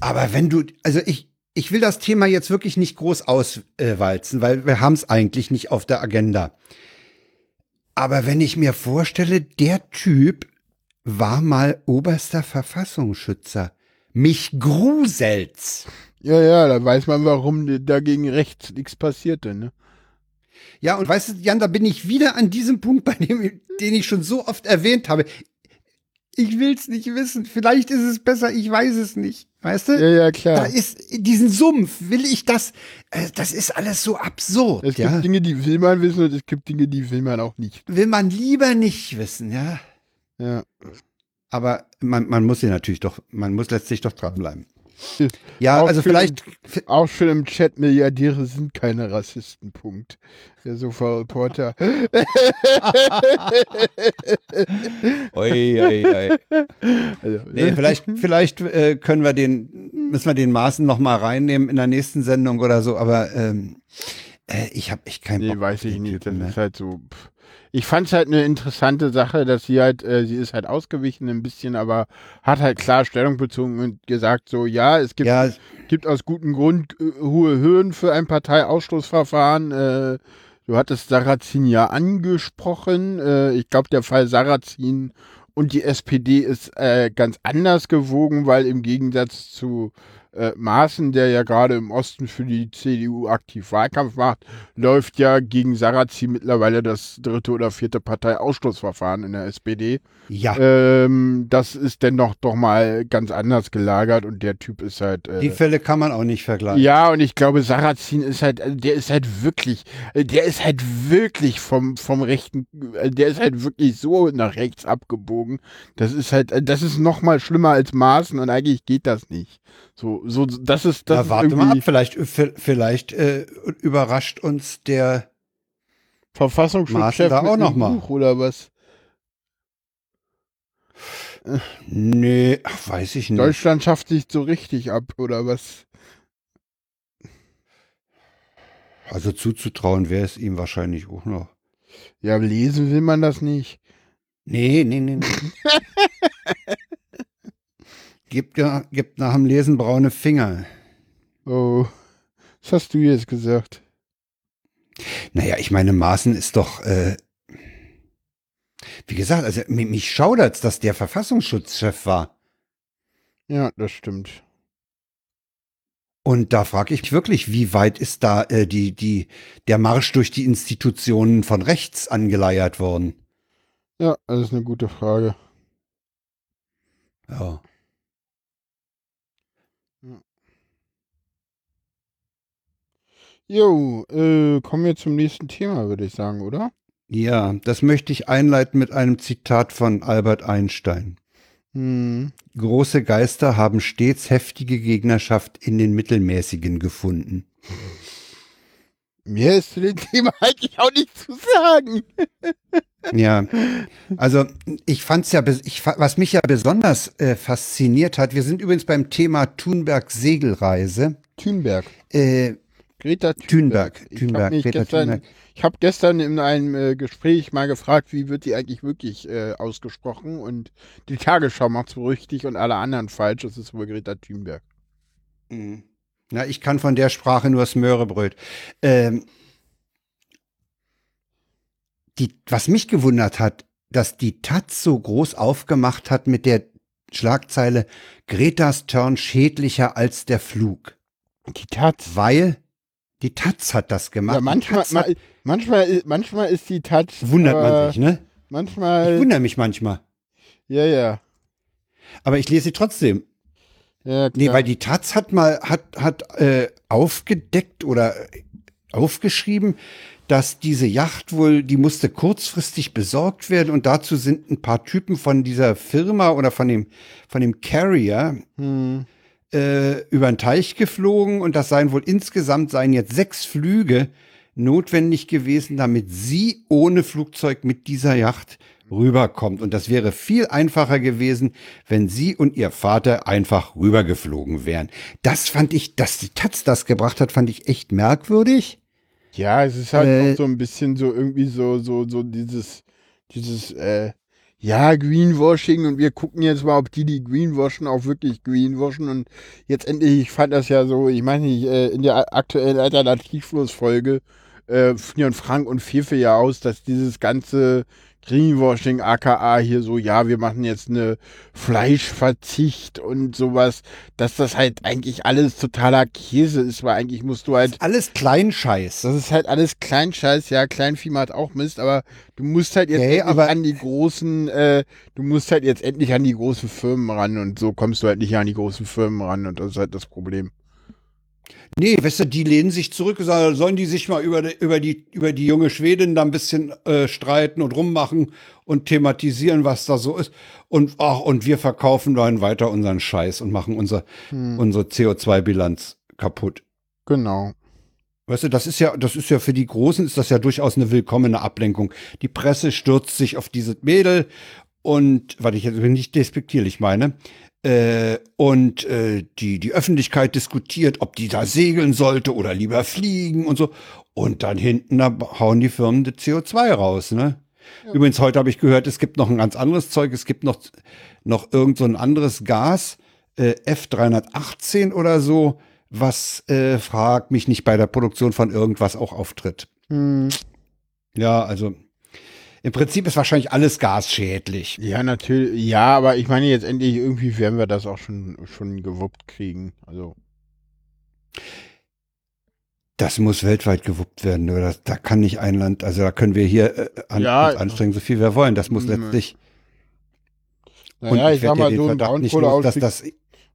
A: Aber wenn du, also ich, ich will das Thema jetzt wirklich nicht groß auswalzen, weil wir haben es eigentlich nicht auf der Agenda. Aber wenn ich mir vorstelle, der Typ war mal oberster Verfassungsschützer. Mich gruselt's.
B: Ja, ja, da weiß man, warum dagegen rechts nichts passierte, ne?
A: Ja, und weißt du, Jan, da bin ich wieder an diesem Punkt, bei dem, den ich schon so oft erwähnt habe. Ich will's nicht wissen. Vielleicht ist es besser, ich weiß es nicht. Weißt du?
B: Ja, ja,
A: Da
B: klar.
A: ist diesen Sumpf, will ich das, äh, das ist alles so absurd,
B: Es
A: ja.
B: gibt Dinge, die will man wissen und es gibt Dinge, die will man auch nicht.
A: Will man lieber nicht wissen, ja.
B: Ja.
A: Aber man, man muss ja natürlich doch, man muss letztlich doch dranbleiben. Ja,
B: Auch
A: also vielleicht,
B: Auch schon im Chat, Milliardäre sind keine Rassisten, Punkt. Der Sofa-Reporter.
A: oi, oi, oi.
B: Also,
A: Nee, vielleicht, vielleicht äh, können wir den, müssen wir den Maßen noch mal reinnehmen in der nächsten Sendung oder so, aber ähm, äh, ich habe echt keinen
B: Nee,
A: Bock.
B: weiß
A: auf
B: ich nicht. Das
A: ne?
B: ist halt so. pff. Ich fand es halt eine interessante Sache, dass sie halt, äh, sie ist halt ausgewichen ein bisschen, aber hat halt klar Stellung bezogen und gesagt so, ja, es gibt,
A: Ja,
B: gibt aus gutem Grund äh, hohe Hürden für ein Parteiausschlussverfahren. Äh, du hattest Sarrazin ja angesprochen. Äh, ich glaube, der Fall Sarrazin und die SPD ist äh, ganz anders gewogen, weil im Gegensatz zu äh, Maaßen, der ja gerade im Osten für die CDU aktiv Wahlkampf macht, läuft ja gegen Sarrazin mittlerweile das dritte oder vierte Parteiausschlussverfahren in der SPD.
A: ja.
B: Ähm, das ist dennoch doch mal ganz anders gelagert und der Typ ist halt. Äh,
A: die Fälle kann man auch nicht vergleichen.
B: ja, und ich glaube, Sarrazin ist halt, äh, der ist halt wirklich, äh, der ist halt wirklich vom, vom rechten, äh, der ist halt wirklich so nach rechts abgebogen. Das ist halt, das ist noch mal schlimmer als Maßen und eigentlich geht das nicht. So, so, das ist, das
A: Na, warte mal ab, vielleicht, v- vielleicht äh, überrascht uns der
B: Verfassungsschutzchef
A: da auch noch mal.
B: Buch oder was?
A: Nee, ach, weiß ich nicht.
B: Deutschland schafft sich so richtig ab oder was?
A: Also zuzutrauen wäre es ihm wahrscheinlich auch noch.
B: Ja, lesen will man das nicht.
A: Nee, nee, nee. nee. gibt, gibt nach dem Lesen braune Finger.
B: Oh, was hast du jetzt gesagt?
A: Naja, ich meine, Maaßen ist doch, äh, wie gesagt, also mi- mich schaudert's, dass der Verfassungsschutzchef war.
B: Ja, das stimmt.
A: Und da frage ich mich wirklich, wie weit ist da äh, die, die, der Marsch durch die Institutionen von rechts angeleiert worden?
B: Ja, das ist eine gute Frage.
A: Ja.
B: Jo, äh, kommen wir zum nächsten Thema, würde ich sagen, oder?
A: Ja, das möchte ich einleiten mit einem Zitat von Albert Einstein.
B: Hm.
A: Große Geister haben stets heftige Gegnerschaft in den Mittelmäßigen gefunden.
B: Mehr ist zu dem Thema eigentlich auch nicht zu sagen.
A: Ja, also ich fand's ja, ich, was mich ja besonders äh, fasziniert hat, wir sind übrigens beim Thema Thunberg Segelreise.
B: Thünberg.
A: Äh,
B: Greta
A: Thunberg,
B: Thunberg. Ich
A: Thunberg, Greta
B: gestern,
A: Thunberg.
B: ich habe gestern in einem äh, Gespräch mal gefragt, wie wird die eigentlich wirklich äh, ausgesprochen und die Tagesschau macht es richtig und alle anderen falsch. Das ist wohl Greta Thunberg.
A: Mhm. Na, ich kann von der Sprache nur das Möhrebröt. Ähm, die, was mich gewundert hat, dass die Taz so groß aufgemacht hat mit der Schlagzeile Gretas Turn schädlicher als der Flug.
B: Die Taz.
A: Weil die Taz hat das gemacht.
B: Ja, manchmal,
A: hat,
B: ma, manchmal, manchmal ist die Taz.
A: wundert
B: aber
A: man sich, ne? Ich
B: Manchmal.
A: wundere mich manchmal.
B: Ja, ja.
A: Aber ich lese sie trotzdem.
B: Ja,
A: Nee,
B: klar.
A: weil die Taz hat mal, hat, hat äh, aufgedeckt oder äh, aufgeschrieben, dass diese Yacht wohl, die musste kurzfristig besorgt werden und dazu sind ein paar Typen von dieser Firma oder von dem, von dem Carrier
B: Hm.
A: Äh, über den Teich geflogen und das seien wohl insgesamt seien jetzt sechs Flüge notwendig gewesen, damit sie ohne Flugzeug mit dieser Yacht rüberkommt. Und das wäre viel einfacher gewesen, wenn sie und ihr Vater einfach rübergeflogen wären. Das fand ich, dass die Taz das gebracht hat, fand ich echt merkwürdig.
B: Ja, es ist halt
A: Äh,
B: auch so ein bisschen so irgendwie so, so, so dieses, dieses, äh, ja, Greenwashing und wir gucken jetzt mal, ob die, die greenwashen, auch wirklich greenwashen. Und jetzt endlich, ich fand das ja so, ich meine nicht, äh, in der aktuellen Alternativlos-Folge äh, führen Frank und Fefe ja aus, dass dieses ganze Greenwashing, aka hier so, ja, wir machen jetzt eine Fleischverzicht und sowas, dass das halt eigentlich alles totaler Käse ist, weil eigentlich musst du halt
A: Alles Kleinscheiß.
B: das ist halt alles Kleinscheiß, ja, Kleinvieh macht auch Mist, aber du musst halt jetzt
A: Okay,
B: endlich
A: aber-
B: an die großen, äh, du musst halt jetzt endlich an die großen Firmen ran und so kommst du halt nicht an die großen Firmen ran und das ist halt das Problem.
A: Nee, weißt du, die lehnen sich zurück, sollen die sich mal über die, über die, über die junge Schwedin da ein bisschen äh, streiten und rummachen und thematisieren, was da so ist. Und, ach, und wir verkaufen dann weiter unseren Scheiß und machen unser,
B: Hm.
A: unsere CO2-Bilanz kaputt.
B: Genau.
A: Weißt du, das ist ja, das ist ja für die Großen ist das ja durchaus eine willkommene Ablenkung. Die Presse stürzt sich auf dieses Mädel und, was ich jetzt nicht despektierlich meine, äh, und äh, die, die Öffentlichkeit diskutiert, ob die da segeln sollte oder lieber fliegen und so. Und dann hinten, da hauen die Firmen das CO2 raus, ne? Übrigens, heute habe ich gehört, es gibt noch ein ganz anderes Zeug, es gibt noch, noch irgend so ein anderes Gas, äh, F318 oder so, was, äh, fragt mich nicht, bei der Produktion von irgendwas auch auftritt.
B: Hm.
A: Ja, also im Prinzip ist wahrscheinlich alles gasschädlich.
B: Ja, natürlich, ja, aber ich meine jetzt endlich irgendwie werden wir das auch schon, schon gewuppt kriegen. Also,
A: Das muss weltweit gewuppt werden. Oder? Da kann nicht ein Land, also da können wir hier äh, an,
B: Ja.
A: anstrengen, so viel wir wollen. Das muss
B: Mhm.
A: letztlich.
B: naja, ich, sag mal,
A: den
B: so ein
A: nicht los, dass das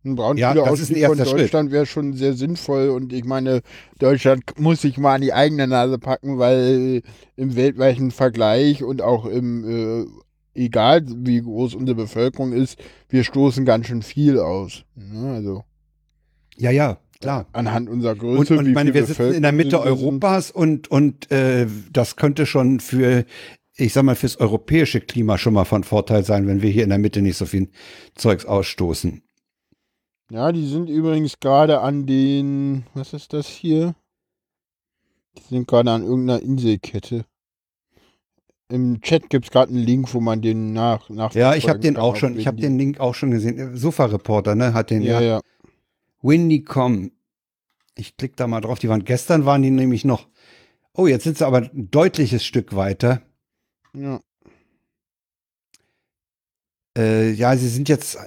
B: Ein
A: Ja,
B: von
A: erster Schritt.
B: Deutschland wäre schon sehr sinnvoll und ich meine, Deutschland muss sich mal an die eigene Nase packen, weil im weltweiten Vergleich und auch im, äh, egal wie groß unsere Bevölkerung ist, wir stoßen ganz schön viel aus. Ne? Also,
A: Ja, ja. klar.
B: Anhand unserer Größe.
A: Und, und ich meine, wir sitzen in der Mitte Europas und, und äh, das könnte schon für, ich sag mal, fürs europäische Klima schon mal von Vorteil sein, wenn wir hier in der Mitte nicht so viel Zeugs ausstoßen.
B: Ja, die sind übrigens gerade an den, was ist das hier? Die sind gerade an irgendeiner Inselkette. Im Chat gibt es gerade einen Link, wo man den nach nach
A: Ja, ich habe den auch schon, ich habe den Link auch schon gesehen. Sofa Reporter, ne, hat den
B: ja. Ja, ja.
A: Windycom. Ich klicke da mal drauf. Die waren gestern waren die nämlich noch. Oh, jetzt sind sie aber ein deutliches Stück weiter.
B: Ja.
A: Äh, ja, sie sind jetzt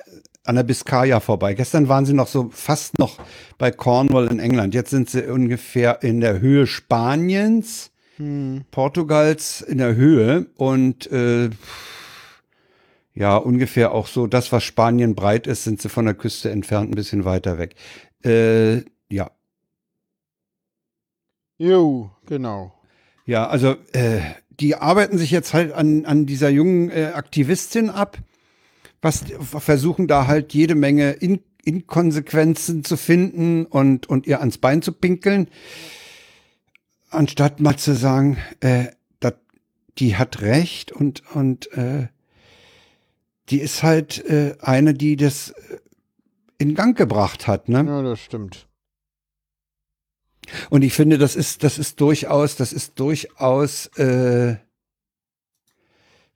A: an der Biskaya vorbei. Gestern waren sie noch so fast noch bei Cornwall in England. Jetzt sind sie ungefähr in der Höhe Spaniens,
B: Hm.
A: Portugals in der Höhe und äh, ja, ungefähr auch so das, was Spanien breit ist, sind sie von der Küste entfernt ein bisschen weiter weg. Äh, ja,
B: Jo, genau.
A: Ja, also äh, die arbeiten sich jetzt halt an, an dieser jungen äh, Aktivistin ab, was versuchen da halt jede Menge In Inkonsequenzen zu finden und, und ihr ans Bein zu pinkeln, anstatt mal zu sagen, äh, dat, die hat recht und, und äh, die ist halt äh, eine, die das äh, in Gang gebracht hat, ne?
B: Ja, das stimmt.
A: Und ich finde, das ist, das ist durchaus, das ist durchaus, äh,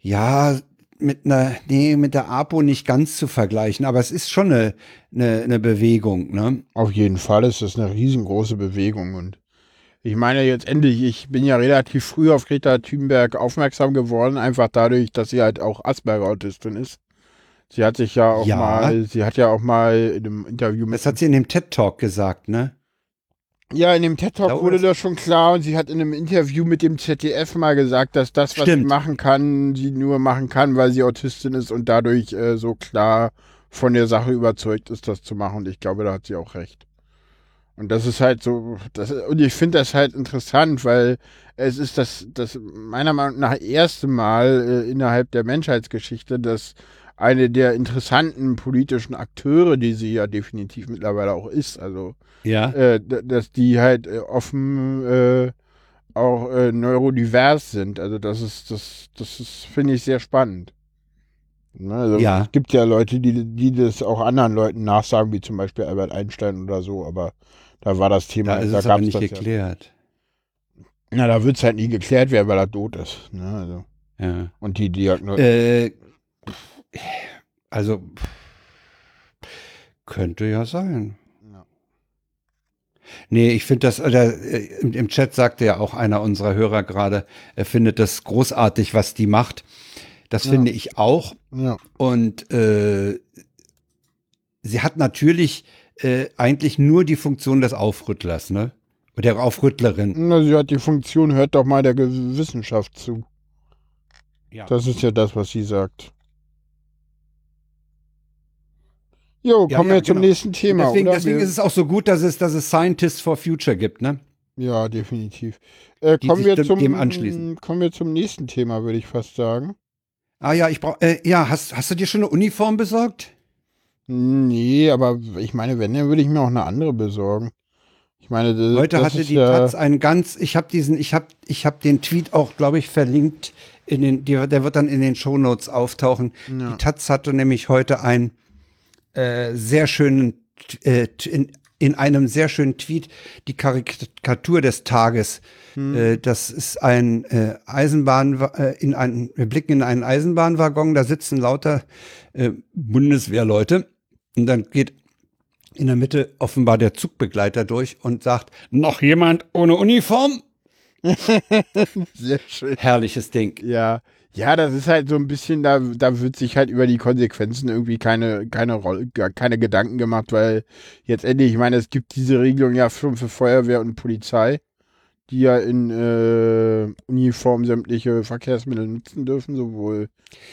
A: ja, mit einer, nee, mit der APO nicht ganz zu vergleichen, aber es ist schon eine, eine, eine Bewegung, ne?
B: Auf jeden Fall ist das eine riesengroße Bewegung und ich meine jetzt endlich, ich bin ja relativ früh auf Greta Thunberg aufmerksam geworden, einfach dadurch, dass sie halt auch Asperger-Autistin ist. Sie hat sich ja auch
A: Ja.
B: mal, sie hat ja auch mal in einem Interview mit
A: Das hat sie in dem TED-Talk gesagt, ne?
B: Ja, in dem TED Talk
A: Glaube
B: wurde das schon klar und sie hat in einem Interview mit dem ZDF mal gesagt, dass das, was
A: Stimmt.
B: sie machen kann, sie nur machen kann, weil sie Autistin ist und dadurch äh, so klar von der Sache überzeugt ist, das zu machen. Und ich glaube, da hat sie auch recht. Und das ist halt so, das, und ich finde das halt interessant, weil es ist das, das meiner Meinung nach erste Mal äh, innerhalb der Menschheitsgeschichte, dass eine der interessanten politischen Akteure, die sie ja definitiv mittlerweile auch ist, also
A: Ja.
B: äh, dass die halt äh, offen äh, auch äh, neurodivers sind. Also das ist, das, das ist, finde ich, sehr spannend. Ne, also
A: Ja.
B: Es gibt ja Leute, die, die das auch anderen Leuten nachsagen, wie zum Beispiel Albert Einstein oder so, aber da war das Thema,
A: Da ist
B: da
A: es aber
B: gab's
A: nicht geklärt.
B: Ja. Na, da wird es halt nie geklärt werden, weil er tot ist. Ne? Also,
A: Ja.
B: und die Diagnose.
A: Äh, also könnte ja sein.
B: Ja.
A: Nee, ich finde das, oder, äh, im, im Chat sagte ja auch einer unserer Hörer gerade, er findet das großartig, was die macht. Das
B: Ja.
A: finde ich auch.
B: ja.
A: Und äh, sie hat natürlich äh, eigentlich nur die Funktion des Aufrüttlers, ne? Oder der Aufrüttlerin.
B: Na, sie hat die Funktion, hört doch mal der Wissenschaft zu.
A: Ja.
B: Das ist ja das, was sie sagt. Jo,
A: Ja,
B: kommen
A: ja,
B: wir zum
A: genau.
B: nächsten Thema,
A: deswegen
B: oder?
A: deswegen
B: Wir-
A: ist es auch so gut, dass es, dass es Scientists for Future gibt, ne?
B: ja, definitiv. Äh, kommen, wir zum,
A: dem anschließen.
B: kommen wir zum nächsten Thema, würde ich fast sagen.
A: Ah ja, ich brauch, äh, ja, hast, hast du dir schon eine Uniform besorgt?
B: Nee, aber ich meine, wenn, dann würde ich mir auch eine andere besorgen. Ich meine, das,
A: Heute
B: das
A: hatte die
B: ja,
A: Taz einen ganz, ich habe diesen, ich habe ich hab den Tweet auch, glaube ich, verlinkt in den, die, der wird dann in den Shownotes auftauchen.
B: Ja.
A: Die Taz hatte nämlich heute einen äh, sehr schönen, äh, in, in einem sehr schönen Tweet die Karikatur des Tages.
B: Hm.
A: Äh, das ist ein äh, Eisenbahn, in einen, wir blicken in einen Eisenbahnwaggon, da sitzen lauter Bundeswehrleute und dann geht in der Mitte offenbar der Zugbegleiter durch und sagt, noch jemand ohne Uniform?
B: sehr schön.
A: Herrliches Ding.
B: Ja, ja, das ist halt so ein bisschen, da, da wird sich halt über die Konsequenzen irgendwie keine, keine Rolle, keine Gedanken gemacht, weil jetzt endlich, ich meine, es gibt diese Regelung ja schon für Feuerwehr und Polizei, die ja in äh, Uniform sämtliche Verkehrsmittel nutzen dürfen, sowohl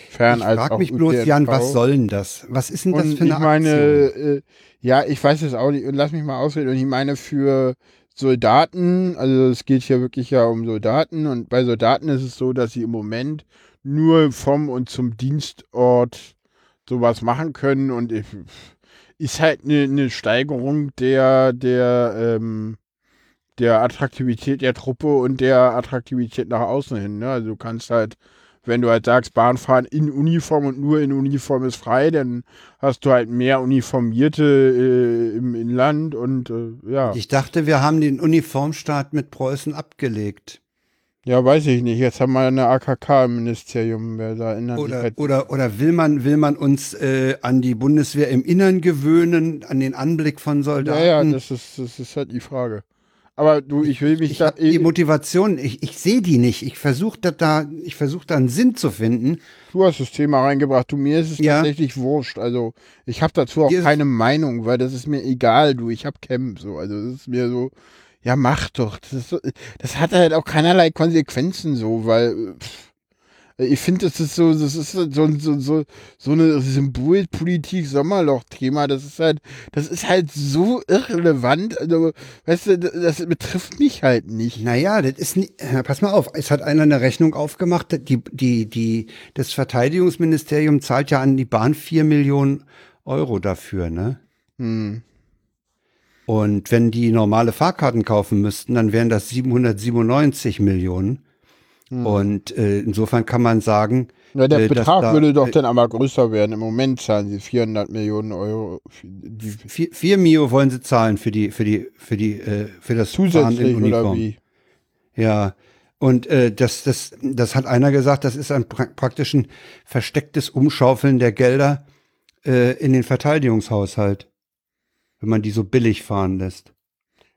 B: fern
A: Ich
B: als
A: frag
B: auch
A: mich bloß, Jan, was soll denn das? Was ist denn das
B: Und
A: für eine
B: ich meine, äh, ja, ich weiß es auch nicht. Und lass mich mal ausreden. Und ich meine, für Soldaten, also es geht hier wirklich ja um Soldaten. Und bei Soldaten ist es so, dass sie im Moment nur vom und zum Dienstort sowas machen können. Und ich, ist halt eine, eine Steigerung der, der, ähm, der Attraktivität der Truppe und der Attraktivität nach außen hin. Ne? Also du kannst halt, wenn du halt sagst, Bahnfahren in Uniform und nur in Uniform ist frei, dann hast du halt mehr Uniformierte äh, im Inland und äh, ja.
A: Ich dachte, wir haben den Uniformstaat mit Preußen abgelegt.
B: Ja, weiß ich nicht. Jetzt haben wir eine AKK im Ministerium. Wer da erinnert
A: Oder,
B: halt-
A: oder, oder will man, will man uns äh, an die Bundeswehr im Innern gewöhnen, an den Anblick von Soldaten?
B: Ja, ja, das ist, das ist halt die Frage. Aber du, ich will mich
A: ich
B: da.
A: hab die Motivation, ich, ich sehe die nicht. Ich versuche da, da, ich versuche da einen Sinn zu finden.
B: Du hast das Thema reingebracht. Du, mir ist es
A: Ja.
B: tatsächlich wurscht. Also, ich habe dazu auch
A: ist-
B: keine Meinung, weil das ist mir egal, du. Ich habe Camp, so. Also, das ist mir so, ja, mach doch. Das, so, das hat halt auch keinerlei Konsequenzen, so, weil, pff, ich finde, das ist so, das ist so, so, so, so eine Symbolpolitik, Sommerloch-Thema. Das ist halt, das ist halt so irrelevant. Also, weißt du, das betrifft mich halt nicht.
A: Naja, das ist nicht, pass mal auf, es hat einer eine Rechnung aufgemacht, die, die, die, das Verteidigungsministerium zahlt ja an die Bahn vier Millionen Euro dafür, ne?
B: Hm.
A: Und wenn die normale Fahrkarten kaufen müssten, dann wären das 797 Millionen. Und äh, insofern kann man sagen,
B: Ja, der
A: äh,
B: Betrag
A: da,
B: würde doch
A: äh,
B: dann aber größer werden. Im Moment zahlen sie 400 Millionen Euro.
A: vier, vier Mio wollen sie zahlen für die, für die, für die, äh, für das Fahren
B: zusätzlich
A: in
B: oder
A: Uniform.
B: wie?
A: Ja. Und äh, das, das, das hat einer gesagt, das ist ein pra praktisch ein verstecktes Umschaufeln der Gelder äh, in den Verteidigungshaushalt, wenn man die so billig fahren lässt.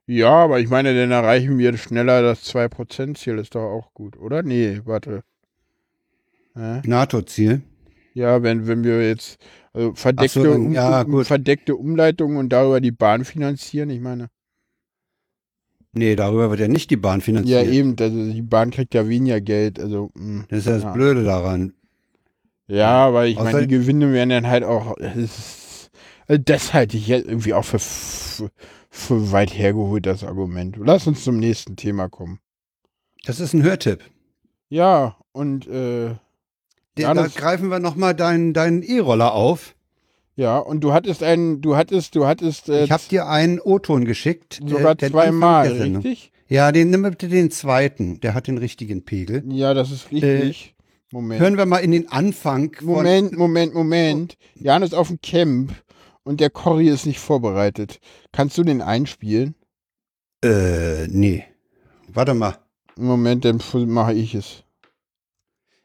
B: Ja, aber ich meine, dann erreichen wir schneller das 2%-Ziel. Ist doch auch gut, oder? Nee, warte. Hä?
A: NATO-Ziel.
B: Ja, wenn, wenn wir jetzt also verdeckte,
A: so,
B: um,
A: ja,
B: um, verdeckte Umleitungen und darüber die Bahn finanzieren, ich meine.
A: Nee, darüber wird ja nicht die Bahn
B: Ja,
A: finanziert.
B: eben, also die Bahn kriegt ja weniger Geld. Also, mh.
A: Das ist ja das
B: Ja.
A: Blöde daran.
B: Ja, aber ich meine, die Gewinne werden dann halt auch. es Ist, das halte ich jetzt irgendwie auch für, für, weit hergeholt, das Argument. Lass uns zum nächsten Thema kommen.
A: Das ist ein Hörtipp.
B: Ja, und äh,
A: Den, da greifen wir nochmal deinen deinen E-Roller auf.
B: ja, und du hattest einen, du hattest, du hattest äh,
A: Ich habe dir einen O-Ton geschickt. der-
B: sogar
A: Anfang
B: zweimal, richtig?
A: Ja, den nimm bitte den zweiten. Der hat den richtigen Pegel.
B: Ja, das ist richtig. Moment.
A: Hören wir mal in den Anfang.
B: Moment, Moment, Moment. Jan ist auf dem Camp und der Cory ist nicht vorbereitet. Kannst du den einspielen?
A: Äh, nee. Warte mal.
B: Moment, dann mache ich es.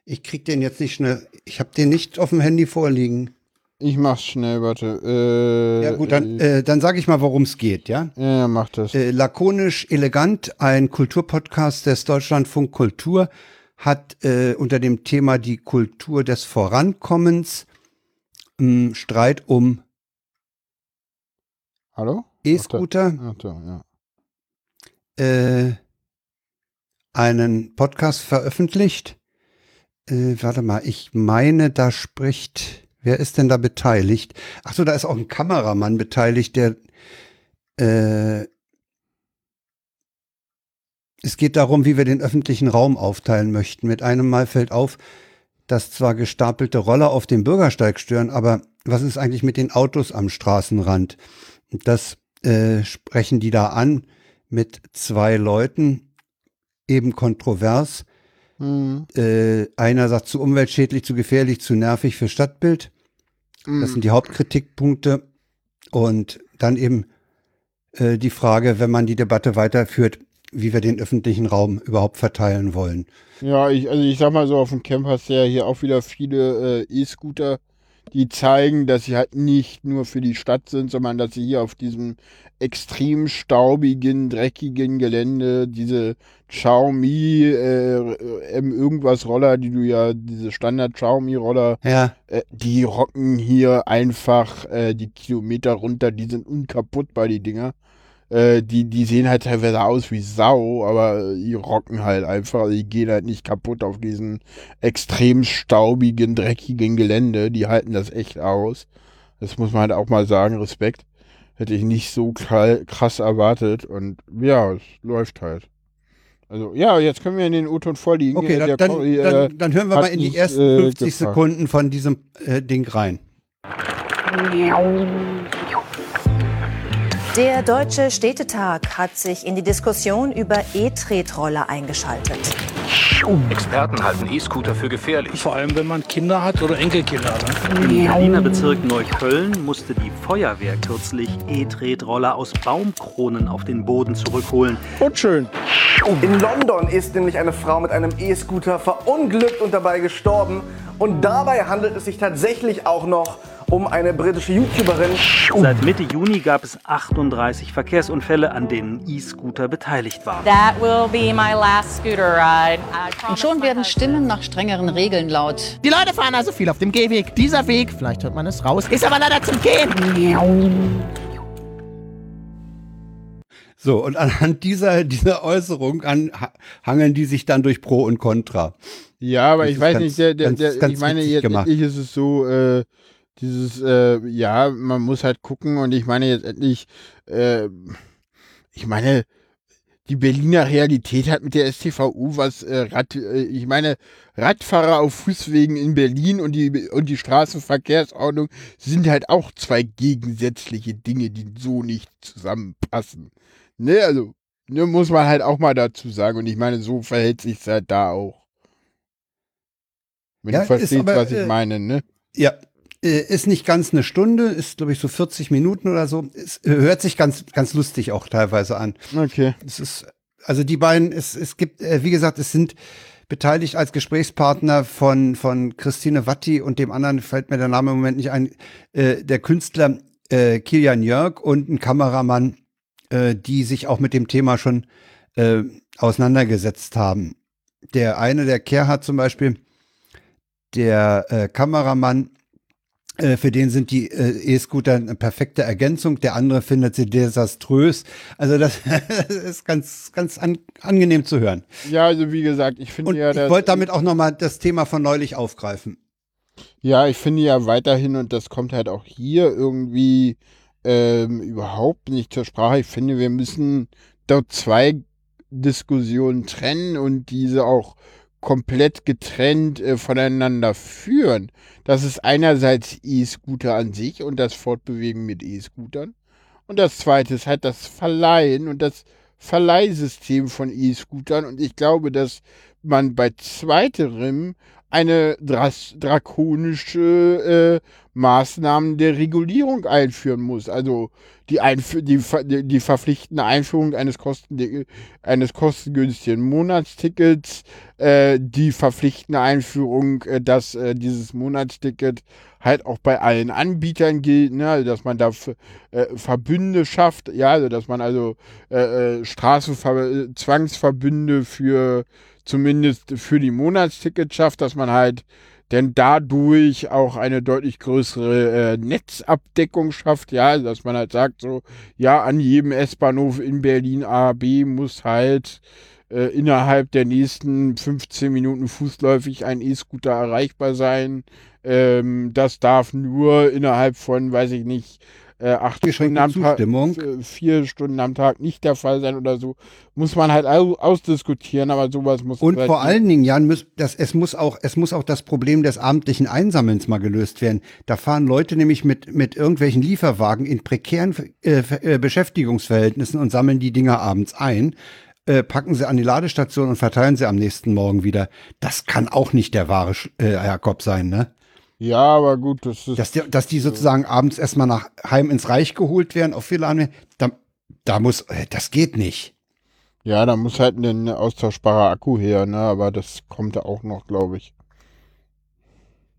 A: Ich krieg den jetzt nicht schnell. Ich habe den nicht auf dem Handy vorliegen.
B: Ich mach's schnell, warte. Äh,
A: Ja gut, dann, äh, dann sage ich mal, worum es geht, ja?
B: Ja, mach das.
A: Äh, lakonisch elegant, ein Kulturpodcast des Deutschlandfunk Kultur hat äh, unter dem Thema die Kultur des Vorankommens mh, Streit um
B: Hallo?
A: E-Scooter
B: ja.
A: äh, einen Podcast veröffentlicht. Äh, warte mal, ich meine, da spricht, wer ist denn da beteiligt? Ach so, da ist auch ein Kameramann beteiligt, der äh, es geht darum, wie wir den öffentlichen Raum aufteilen möchten. Mit einem Mal fällt auf, dass zwar gestapelte Roller auf dem Bürgersteig stören, aber was ist eigentlich mit den Autos am Straßenrand? Das äh, sprechen die da an mit zwei Leuten, eben kontrovers.
B: Hm.
A: Äh, einer sagt zu umweltschädlich, zu gefährlich, zu nervig für Stadtbild. Das sind die Hauptkritikpunkte. Und dann eben äh, die Frage, wenn man die Debatte weiterführt, wie wir den öffentlichen Raum überhaupt verteilen wollen.
B: Ja, ich, also ich sag mal so, auf dem Camp hast du ja hier auch wieder viele äh, E-Scooter, die zeigen, dass sie halt nicht nur für die Stadt sind, sondern dass sie hier auf diesem extrem staubigen, dreckigen Gelände diese Xiaomi äh, irgendwas Roller, die du ja, diese Standard Xiaomi Roller,
A: Ja,
B: äh, die rocken hier einfach äh, die Kilometer runter, die sind unkaputtbar, die Dinger. Äh, die, die sehen halt teilweise aus wie Sau, aber die rocken halt einfach, die gehen halt nicht kaputt auf diesen extrem staubigen, dreckigen Gelände, die halten das echt aus. Das muss man halt auch mal sagen, Respekt. Hätte ich nicht so kra- krass erwartet und ja, es läuft halt. Also ja, jetzt können wir in den O-Ton vorliegen.
A: okay,
B: Äh,
A: dann, dann,
B: Cory, äh,
A: dann, dann hören wir mal in die ersten
B: äh,
A: 50
B: gefragt.
A: Sekunden von diesem äh, Ding rein.
C: Der Deutsche Städtetag hat sich in die Diskussion über E-Tretroller eingeschaltet.
D: Experten halten E-Scooter für gefährlich.
E: Vor allem, wenn man Kinder hat oder Enkelkinder. Ne?
F: Im Berliner Bezirk Neukölln musste die Feuerwehr kürzlich E-Tretroller aus Baumkronen auf den Boden zurückholen.
E: Und schön.
G: In London ist nämlich eine Frau mit einem E-Scooter verunglückt und dabei gestorben. Und dabei handelt es sich tatsächlich auch noch um eine britische YouTuberin.
F: Seit Mitte Juni gab es 38 Verkehrsunfälle, an denen E-Scooter beteiligt waren.
H: That will be my last scooter ride. I
I: Und schon werden Stimmen nach strengeren Regeln laut.
J: Die Leute fahren also viel auf dem Gehweg. Dieser Weg, vielleicht hört man es raus, ist aber leider zum Gehen.
A: So, und anhand dieser, dieser Äußerung an, hangeln die sich dann durch Pro und Contra.
B: Ja, aber
A: Das
B: ich weiß
A: ganz-
B: nicht, der, der, der,
A: ganz
B: ich meine, jetzt
A: gemacht.
B: ist es so, äh, dieses, äh, ja, man muss halt gucken und ich meine jetzt endlich, äh, ich meine, die Berliner Realität hat mit der STVU was, äh, Rad, äh, ich meine, Radfahrer auf Fußwegen in Berlin und die, und die Straßenverkehrsordnung sind halt auch zwei gegensätzliche Dinge, die so nicht zusammenpassen. Ne, also, ne, muss man halt auch mal dazu sagen und ich meine, so verhält sich halt da auch. Wenn
A: Ja,
B: du verstehst,
A: aber,
B: was ich
A: äh,
B: meine, ne?
A: Ja, ist nicht ganz eine Stunde, ist glaube ich so 40 Minuten oder so. Es äh, hört sich ganz, ganz lustig auch teilweise an.
B: Okay.
A: Es ist, also die beiden, es, es gibt, äh, wie gesagt, es sind beteiligt als Gesprächspartner von, von Christine Watti und dem anderen fällt mir der Name im Moment nicht ein, äh, der Künstler äh, Kilian Jörg und ein Kameramann, äh, die sich auch mit dem Thema schon äh, auseinandergesetzt haben. Der eine, der Kerhard zum Beispiel, der äh, Kameramann, äh, für den sind die äh, E-Scooter eine perfekte Ergänzung. Der andere findet sie desaströs. Also das ist ganz, ganz an, angenehm zu hören.
B: Ja, also wie gesagt, ich finde ja,
A: ich wollte damit auch nochmal das Thema von neulich aufgreifen.
B: Ja, ich finde ja weiterhin, und das kommt halt auch hier irgendwie ähm, überhaupt nicht zur Sprache. Ich finde, wir müssen dort zwei Diskussionen trennen und diese auch komplett getrennt äh, voneinander führen. Das ist einerseits E-Scooter an sich und das Fortbewegen mit E-Scootern. Und das zweite ist halt das Verleihen und das Verleihsystem von E-Scootern. Und ich glaube, dass man bei zweiterem eine drakonische äh, Maßnahmen der Regulierung einführen muss. Also die, Einf die, die, verpflichtende Einführung eines, Kosten eines kostengünstigen Monatstickets, äh, die verpflichtende Einführung, äh, dass äh, dieses Monatsticket halt auch bei allen Anbietern gilt, ne? also dass man da äh, Verbünde schafft, ja, also dass man also äh, äh, Straßenver Zwangsverbünde für zumindest für die Monatsticket schafft, dass man halt denn dadurch auch eine deutlich größere äh, Netzabdeckung schafft, ja, also dass man halt sagt so, ja, an jedem S-Bahnhof in Berlin A, B muss halt äh, innerhalb der nächsten 15 Minuten fußläufig ein E-Scooter erreichbar sein. Ähm, das darf nur innerhalb von, weiß ich nicht, äh, acht Stunden am Tag,
A: Zustimmung.
B: vier Stunden am Tag nicht der Fall sein oder so. Muss man halt au ausdiskutieren, aber sowas muss
A: Und vor allen Dingen, Jan, muss, das, es, muss auch, es muss auch das Problem des abendlichen Einsammelns mal gelöst werden. Da fahren Leute nämlich mit, mit irgendwelchen Lieferwagen in prekären äh, äh, Beschäftigungsverhältnissen und sammeln die Dinger abends ein, äh, packen sie an die Ladestation und verteilen sie am nächsten Morgen wieder. Das kann auch nicht der wahre äh, Jakob sein, ne?
B: Ja, aber gut, das ist.
A: Dass, die, dass die sozusagen abends erstmal nach heim ins Reich geholt werden, auf Fehler da, da muss, äh, das geht nicht.
B: Ja, da muss halt ein austauschbarer Akku her, ne? Aber das kommt auch noch, glaube ich.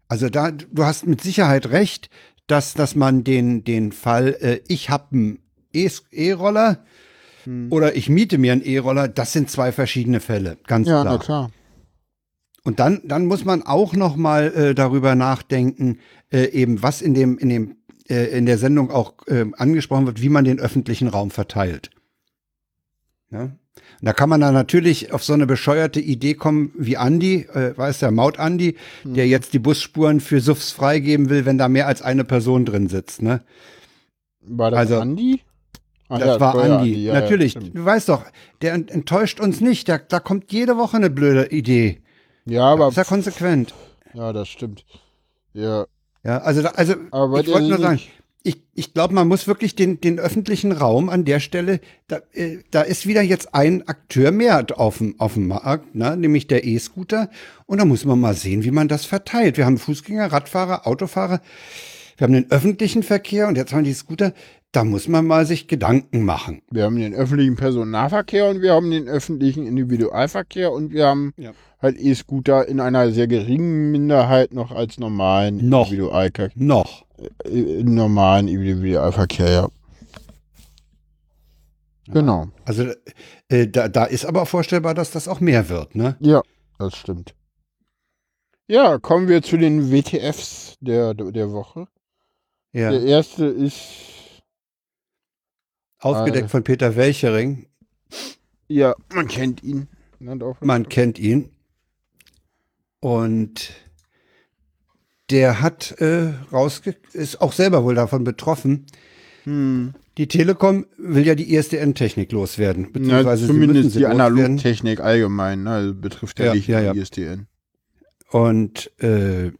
A: Also da, du hast mit Sicherheit recht, dass, dass man den, den Fall, äh, ich habe einen E- E-Roller
B: Hm.
A: oder ich miete mir einen E-Roller, das sind zwei verschiedene Fälle, ganz
B: Ja,
A: klar.
B: na klar.
A: Und dann, dann muss man auch noch mal äh, darüber nachdenken, äh, eben was in dem, in dem, äh, in der Sendung auch äh, angesprochen wird, wie man den öffentlichen Raum verteilt. Ja? Und da kann man dann natürlich auf so eine bescheuerte Idee kommen wie Andi, äh, weiß der Maut Andi, der jetzt die Busspuren für Suffs freigeben will, wenn da mehr als eine Person drin sitzt. Ne?
B: War das
A: Also,
B: Andi? Ach
A: Das
B: ja,
A: war
B: Steuer
A: Andi.
B: ja, ja,
A: Natürlich.
B: stimmt.
A: du weißt doch, der ent- enttäuscht uns nicht. Da, da kommt jede Woche eine blöde Idee.
B: Ja, aber.
A: ist ja konsequent.
B: Ja, das stimmt. Ja.
A: Ja, also, also
B: Aber
A: ich wollte nur sagen, ich, ich glaube, man muss wirklich den, den öffentlichen Raum an der Stelle, da, äh, da ist wieder jetzt ein Akteur mehr auf dem, auf dem Markt, ne? nämlich der E-Scooter. Und da muss man mal sehen, wie man das verteilt. Wir haben Fußgänger, Radfahrer, Autofahrer, wir haben den öffentlichen Verkehr und jetzt haben wir die Scooter. Da muss man mal sich Gedanken machen.
B: Wir haben den öffentlichen Personennahverkehr und wir haben den öffentlichen Individualverkehr und wir haben
A: Ja.
B: halt E-Scooter in einer sehr geringen Minderheit noch als normalen
A: Noch.
B: Individualverkehr.
A: Noch.
B: Äh, normalen Individualverkehr, ja. Genau.
A: Also äh, da, da ist aber vorstellbar, dass das auch mehr wird, ne?
B: Ja, das stimmt. Ja, kommen wir zu den WTFs der, der Woche.
A: Ja.
B: Der erste ist,
A: Aufgedeckt von Peter Welchering.
B: ja, man kennt ihn.
A: Man kennt ihn. Und der hat äh, rausge ist auch selber wohl davon betroffen.
B: Hm.
A: Die Telekom will ja die ISDN-Technik loswerden.
B: Na,
A: Beziehungsweise müssen
B: zumindest die
A: loswerden.
B: Analogtechnik allgemein, ne? also betrifft ja,
A: Ja,
B: nicht
A: ja, ja.
B: ISDN.
A: Und äh,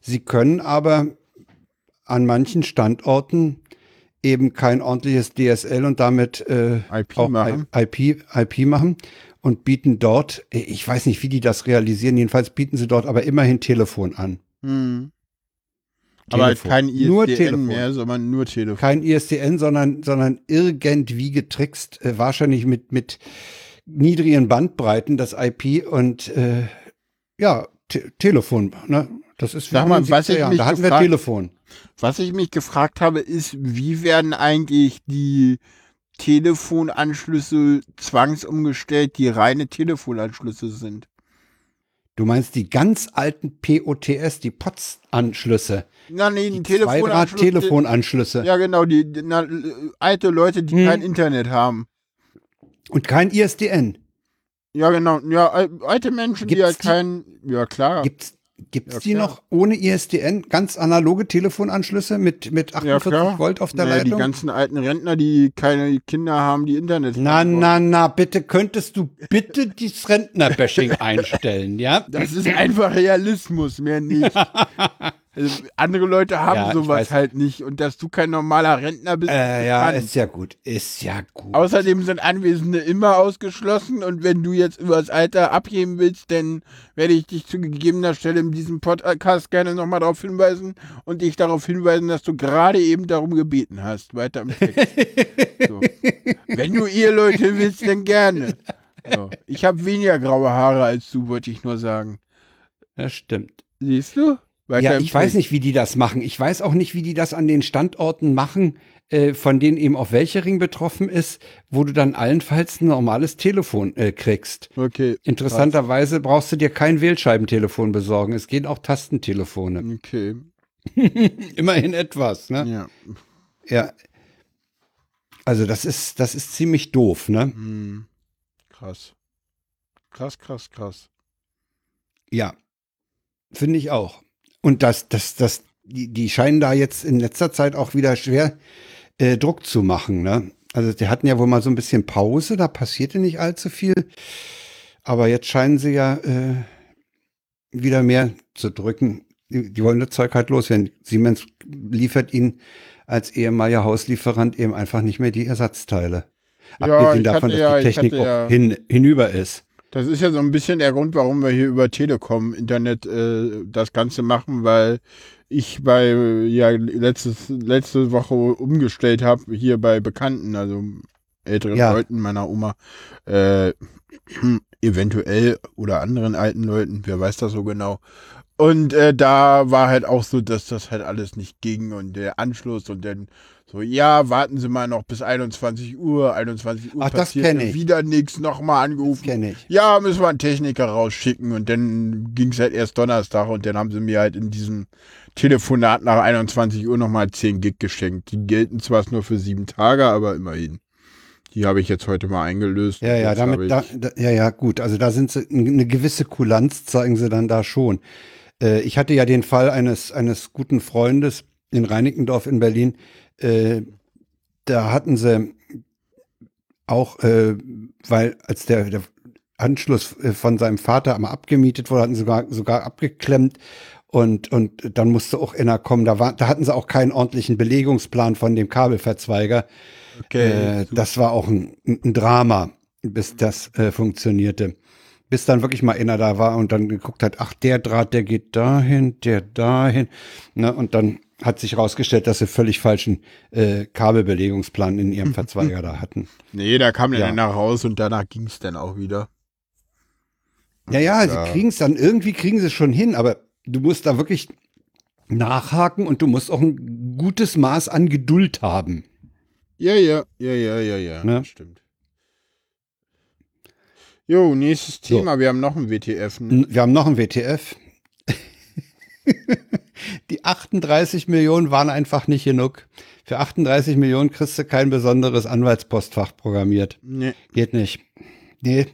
A: sie können aber an manchen Standorten eben kein ordentliches DSL und damit äh,
B: IP machen.
A: IP, IP machen und bieten dort, ich weiß nicht, wie die das realisieren, jedenfalls bieten sie dort aber immerhin Telefon an.
B: Hm. Aber halt
A: Telefon.
B: kein ISDN
A: Nur Telefon.
B: mehr, sondern nur Telefon.
A: Kein ISDN, sondern, sondern irgendwie getrickst, äh, wahrscheinlich mit, mit niedrigen Bandbreiten, das IP und äh, ja, Te Telefon. Ne? Das ist wie
B: Sag mal, was
A: 70er
B: ich
A: Jahren.
B: mich
A: Da hatten wir Telefon.
B: Was ich mich gefragt habe, ist, wie werden eigentlich die Telefonanschlüsse zwangsumgestellt, die reine Telefonanschlüsse sind?
A: Du meinst die ganz alten POTS, die POTS-Anschlüsse.
B: Na, nee, die, Telefonanschlüsse.
A: Zweidraht-Telefonanschlüsse.
B: Ja, genau, die, die na, alte Leute, die
A: Hm.
B: kein Internet haben.
A: Und kein ISDN.
B: Ja, genau. Ja, al- alte Menschen, die
A: Gibt's
B: halt
A: die?
B: kein. Ja, klar.
A: Gibt's, gibt's
B: Ja,
A: die noch ohne ISDN? Ganz analoge Telefonanschlüsse mit, mit
B: ja,
A: 48
B: klar.
A: Volt auf der
B: naja, Die
A: Leitung?
B: ganzen alten Rentner, die keine Kinder haben, die Internet
A: Na,
B: haben.
A: na, na, bitte könntest du bitte dieses Rentnerbashing einstellen, ja?
B: Das ist einfach Realismus, mehr nicht. Also, andere Leute haben
A: Ja,
B: sowas halt nicht. Und dass du kein normaler Rentner bist,
A: Äh, ja,
B: bekannt.
A: ist ja gut. Ist ja gut.
B: Außerdem sind Anwesende immer ausgeschlossen und wenn du jetzt über das Alter abheben willst, dann werde ich dich zu gegebener Stelle in diesem Podcast gerne nochmal darauf hinweisen und dich darauf hinweisen, dass du gerade eben darum gebeten hast. Weiter im Text. so. Wenn du Eheleute willst, dann gerne. So. Ich habe weniger graue Haare als du, wollte ich nur sagen.
A: Das stimmt.
B: Siehst du?
A: Ja, ich weiß nicht, wie die das machen. Ich weiß auch nicht, wie die das an den Standorten machen, äh, von denen eben auch Welchering betroffen ist, wo du dann allenfalls ein normales Telefon äh, kriegst.
B: Okay.
A: Interessanterweise brauchst du dir kein Wählscheibentelefon besorgen. Es gehen auch Tastentelefone.
B: Okay.
A: Immerhin etwas, ne?
B: Ja.
A: Ja. Also das ist, das ist ziemlich doof, ne?
B: Hm. Krass. Krass, krass, krass.
A: Ja. Finde ich auch. Und das, das, das, die, die scheinen da jetzt in letzter Zeit auch wieder schwer äh, Druck zu machen, ne? Also die hatten ja wohl mal so ein bisschen Pause, da passierte nicht allzu viel. Aber jetzt scheinen sie ja äh, wieder mehr zu drücken. Die, die wollen das Zeug halt loswerden. Siemens liefert ihnen als ehemaliger Hauslieferant eben einfach nicht mehr die Ersatzteile.
B: Ja,
A: Abgesehen davon, dass
B: ja-
A: die Technik
B: ja-
A: auch hin, hinüber ist.
B: Das ist ja so ein bisschen der Grund, warum wir hier über Telekom Internet äh, das Ganze machen, weil ich bei ja letztes, letzte Woche umgestellt habe, hier bei Bekannten, also älteren
A: Ja.
B: Leuten meiner Oma, äh, eventuell oder anderen alten Leuten, wer weiß das so genau. Und äh, da war halt auch so, dass das halt alles nicht ging und der Anschluss und dann so, ja, warten Sie mal noch bis 21 Uhr, 21 Uhr
A: Ach, das
B: passiert
A: kenn ich.
B: wieder nichts, nochmal angerufen.
A: Kenne ich.
B: Ja, müssen wir einen Techniker rausschicken und dann ging es halt erst Donnerstag und dann haben sie mir halt in diesem Telefonat nach 21 Uhr nochmal 10 Gig geschenkt. Die gelten zwar nur für sieben Tage, aber immerhin. Die habe ich jetzt heute mal eingelöst.
A: Ja, ja, damit, da, da, ja, ja, gut. Also da sind sie, eine gewisse Kulanz zeigen sie dann da schon. Äh, ich hatte ja den Fall eines, eines guten Freundes in Reinickendorf in Berlin. Äh, da hatten sie auch, äh, weil als der, der Anschluss äh, von seinem Vater einmal abgemietet wurde, hatten sie sogar, sogar abgeklemmt. Und, und dann musste auch einer kommen. Da, war, da hatten sie auch keinen ordentlichen Belegungsplan von dem Kabelverzweiger.
B: Okay.
A: Äh, das war auch ein, ein Drama, bis das äh, funktionierte. Bis dann wirklich mal einer da war und dann geguckt hat, ach, der Draht, der geht dahin, der dahin. Ne? Und dann hat sich herausgestellt, dass sie völlig falschen äh, Kabelbelegungsplan in ihrem Verzweiger da hatten.
B: Nee, da kam
A: Ja.
B: nach raus und danach ging es dann auch wieder.
A: Ja, ja,
B: Ja.
A: sie kriegen es dann, irgendwie kriegen sie es schon hin, aber du musst da wirklich nachhaken und du musst auch ein gutes Maß an Geduld haben.
B: Ja, ja, ja, ja, ja, ja.
A: Ne?
B: Stimmt. Jo, nächstes
A: So.
B: Thema. Wir haben noch ein WTF. Ne?
A: Wir haben noch ein WTF. Die 38 Millionen waren einfach nicht genug. Für 38 Millionen kriegst du kein besonderes Anwaltspostfach programmiert.
B: Nee.
A: Geht nicht. Nee.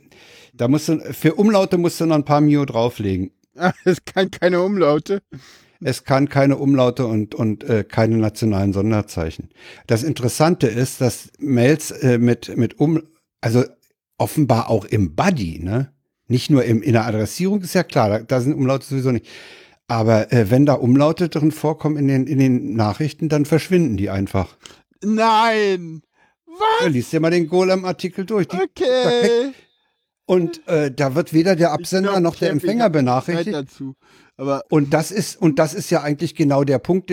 A: Da musst du, für Umlaute musst du noch ein paar Mio drauflegen.
B: Ah, Es kann keine Umlaute.
A: Es kann keine Umlaute und, und äh, keine nationalen Sonderzeichen. Das Interessante ist, dass Mails äh, mit, mit Um, also offenbar auch im Body, ne? Nicht nur im, in der Adressierung, ist ja klar, da, da sind Umlaute sowieso nicht. Aber äh, wenn da Umlaute drin vorkommen in den, in den Nachrichten, dann verschwinden die einfach.
B: Nein.
A: Ja, liest dir mal den Golem-Artikel durch. Die,
B: Okay.
A: und äh, da wird weder der Absender
B: glaub,
A: noch der Empfänger benachrichtigt.
B: dazu. Aber
A: Und das ist, und das ist ja eigentlich genau der Punkt,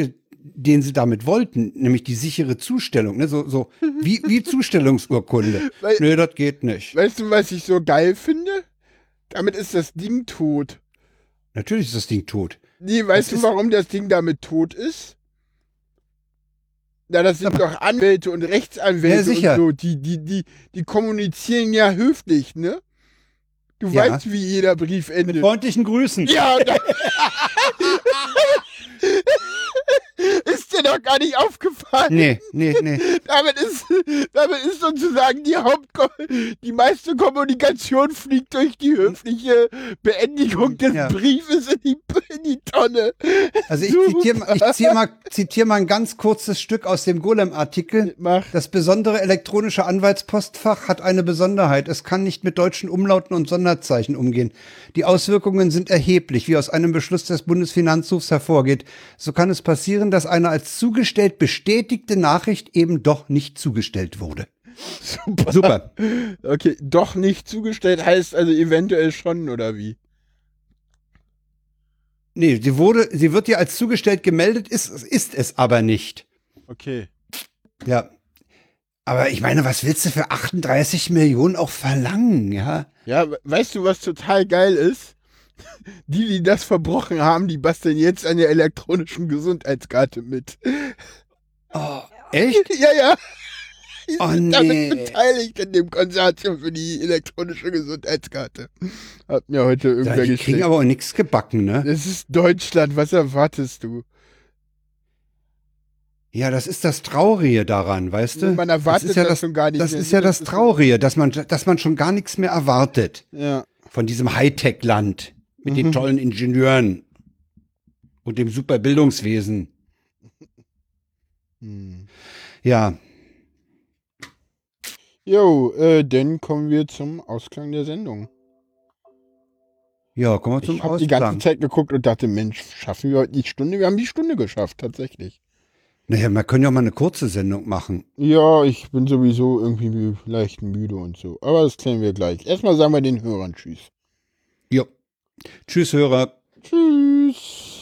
A: den sie damit wollten, nämlich die sichere Zustellung, ne? So, so wie, wie Zustellungsurkunde.
B: Weil-
A: Nö, das geht nicht.
B: weißt du, was ich so geil finde? Damit ist das Ding tot.
A: Natürlich ist das Ding tot.
B: Nee, weißt
A: Das
B: du, warum das Ding damit tot ist? Na, das sind doch Anwälte und Rechtsanwälte
A: Ja, sicher.
B: und so. Die, die, die, die kommunizieren ja höflich, ne? Du
A: Ja.
B: weißt, wie jeder Brief endet.
A: Freundlichen Grüßen.
B: Ja, und dann ist dir doch gar nicht aufgefallen.
A: Nee, nee, nee.
B: Damit ist, damit ist sozusagen die Hauptko die meiste Kommunikation fliegt durch die höfliche Beendigung des
A: Ja.
B: Briefes in die, in die Tonne.
A: Also ich zitiere zitiere mal, zitiere mal ein ganz kurzes Stück aus dem Golem-Artikel. Das besondere elektronische Anwaltspostfach hat eine Besonderheit. Es kann nicht mit deutschen Umlauten und Sonderzeichen umgehen. Die Auswirkungen sind erheblich, wie aus einem Beschluss des Bundesfinanzhofs hervorgeht. So kann es passieren, dass eine als zugestellt bestätigte Nachricht eben doch nicht zugestellt wurde.
B: Super.
A: Super.
B: Okay, doch nicht zugestellt heißt also eventuell schon, oder wie?
A: Nee, sie wurde, sie wird dir als zugestellt gemeldet, ist, ist es aber nicht.
B: Okay.
A: Ja. Aber ich meine, was willst du für 38 Millionen auch verlangen, ja?
B: Ja, we- weißt du, was total geil ist? Die, die das verbrochen haben, die basteln jetzt an der elektronischen Gesundheitskarte mit.
A: Oh, echt?
B: Ja, ja. Die
A: Oh,
B: sind
A: nee.
B: damit beteiligt in dem Konsortium für die elektronische Gesundheitskarte. Hat mir heute
A: Ja,
B: irgendwer
A: die kriegen aber auch nichts gebacken, ne?
B: Das ist Deutschland, was erwartest du?
A: Ja, das ist das Traurige daran, weißt du?
B: Man erwartet
A: das ja
B: das
A: das,
B: schon gar nicht
A: Das
B: mehr.
A: ist ja das Traurige, dass man, dass man schon gar nichts mehr erwartet
B: Ja.
A: von diesem Hightech-Land mit
B: Mhm.
A: den tollen Ingenieuren und dem super Bildungswesen.
B: Hm.
A: Ja,
B: Jo, äh, dann kommen wir zum Ausklang der Sendung.
A: ja, kommen wir zum
B: Ich habe die ganze
A: Ausklang.
B: Zeit geguckt und dachte, Mensch, schaffen wir heute die Stunde? Wir haben die Stunde geschafft, tatsächlich.
A: Naja, wir können ja mal eine kurze Sendung machen.
B: Ja, ich bin sowieso irgendwie leicht müde und so. Aber das klären wir gleich. Erstmal sagen wir den Hörern Tschüss.
A: Tschüss, Hörer.
B: Tschüss.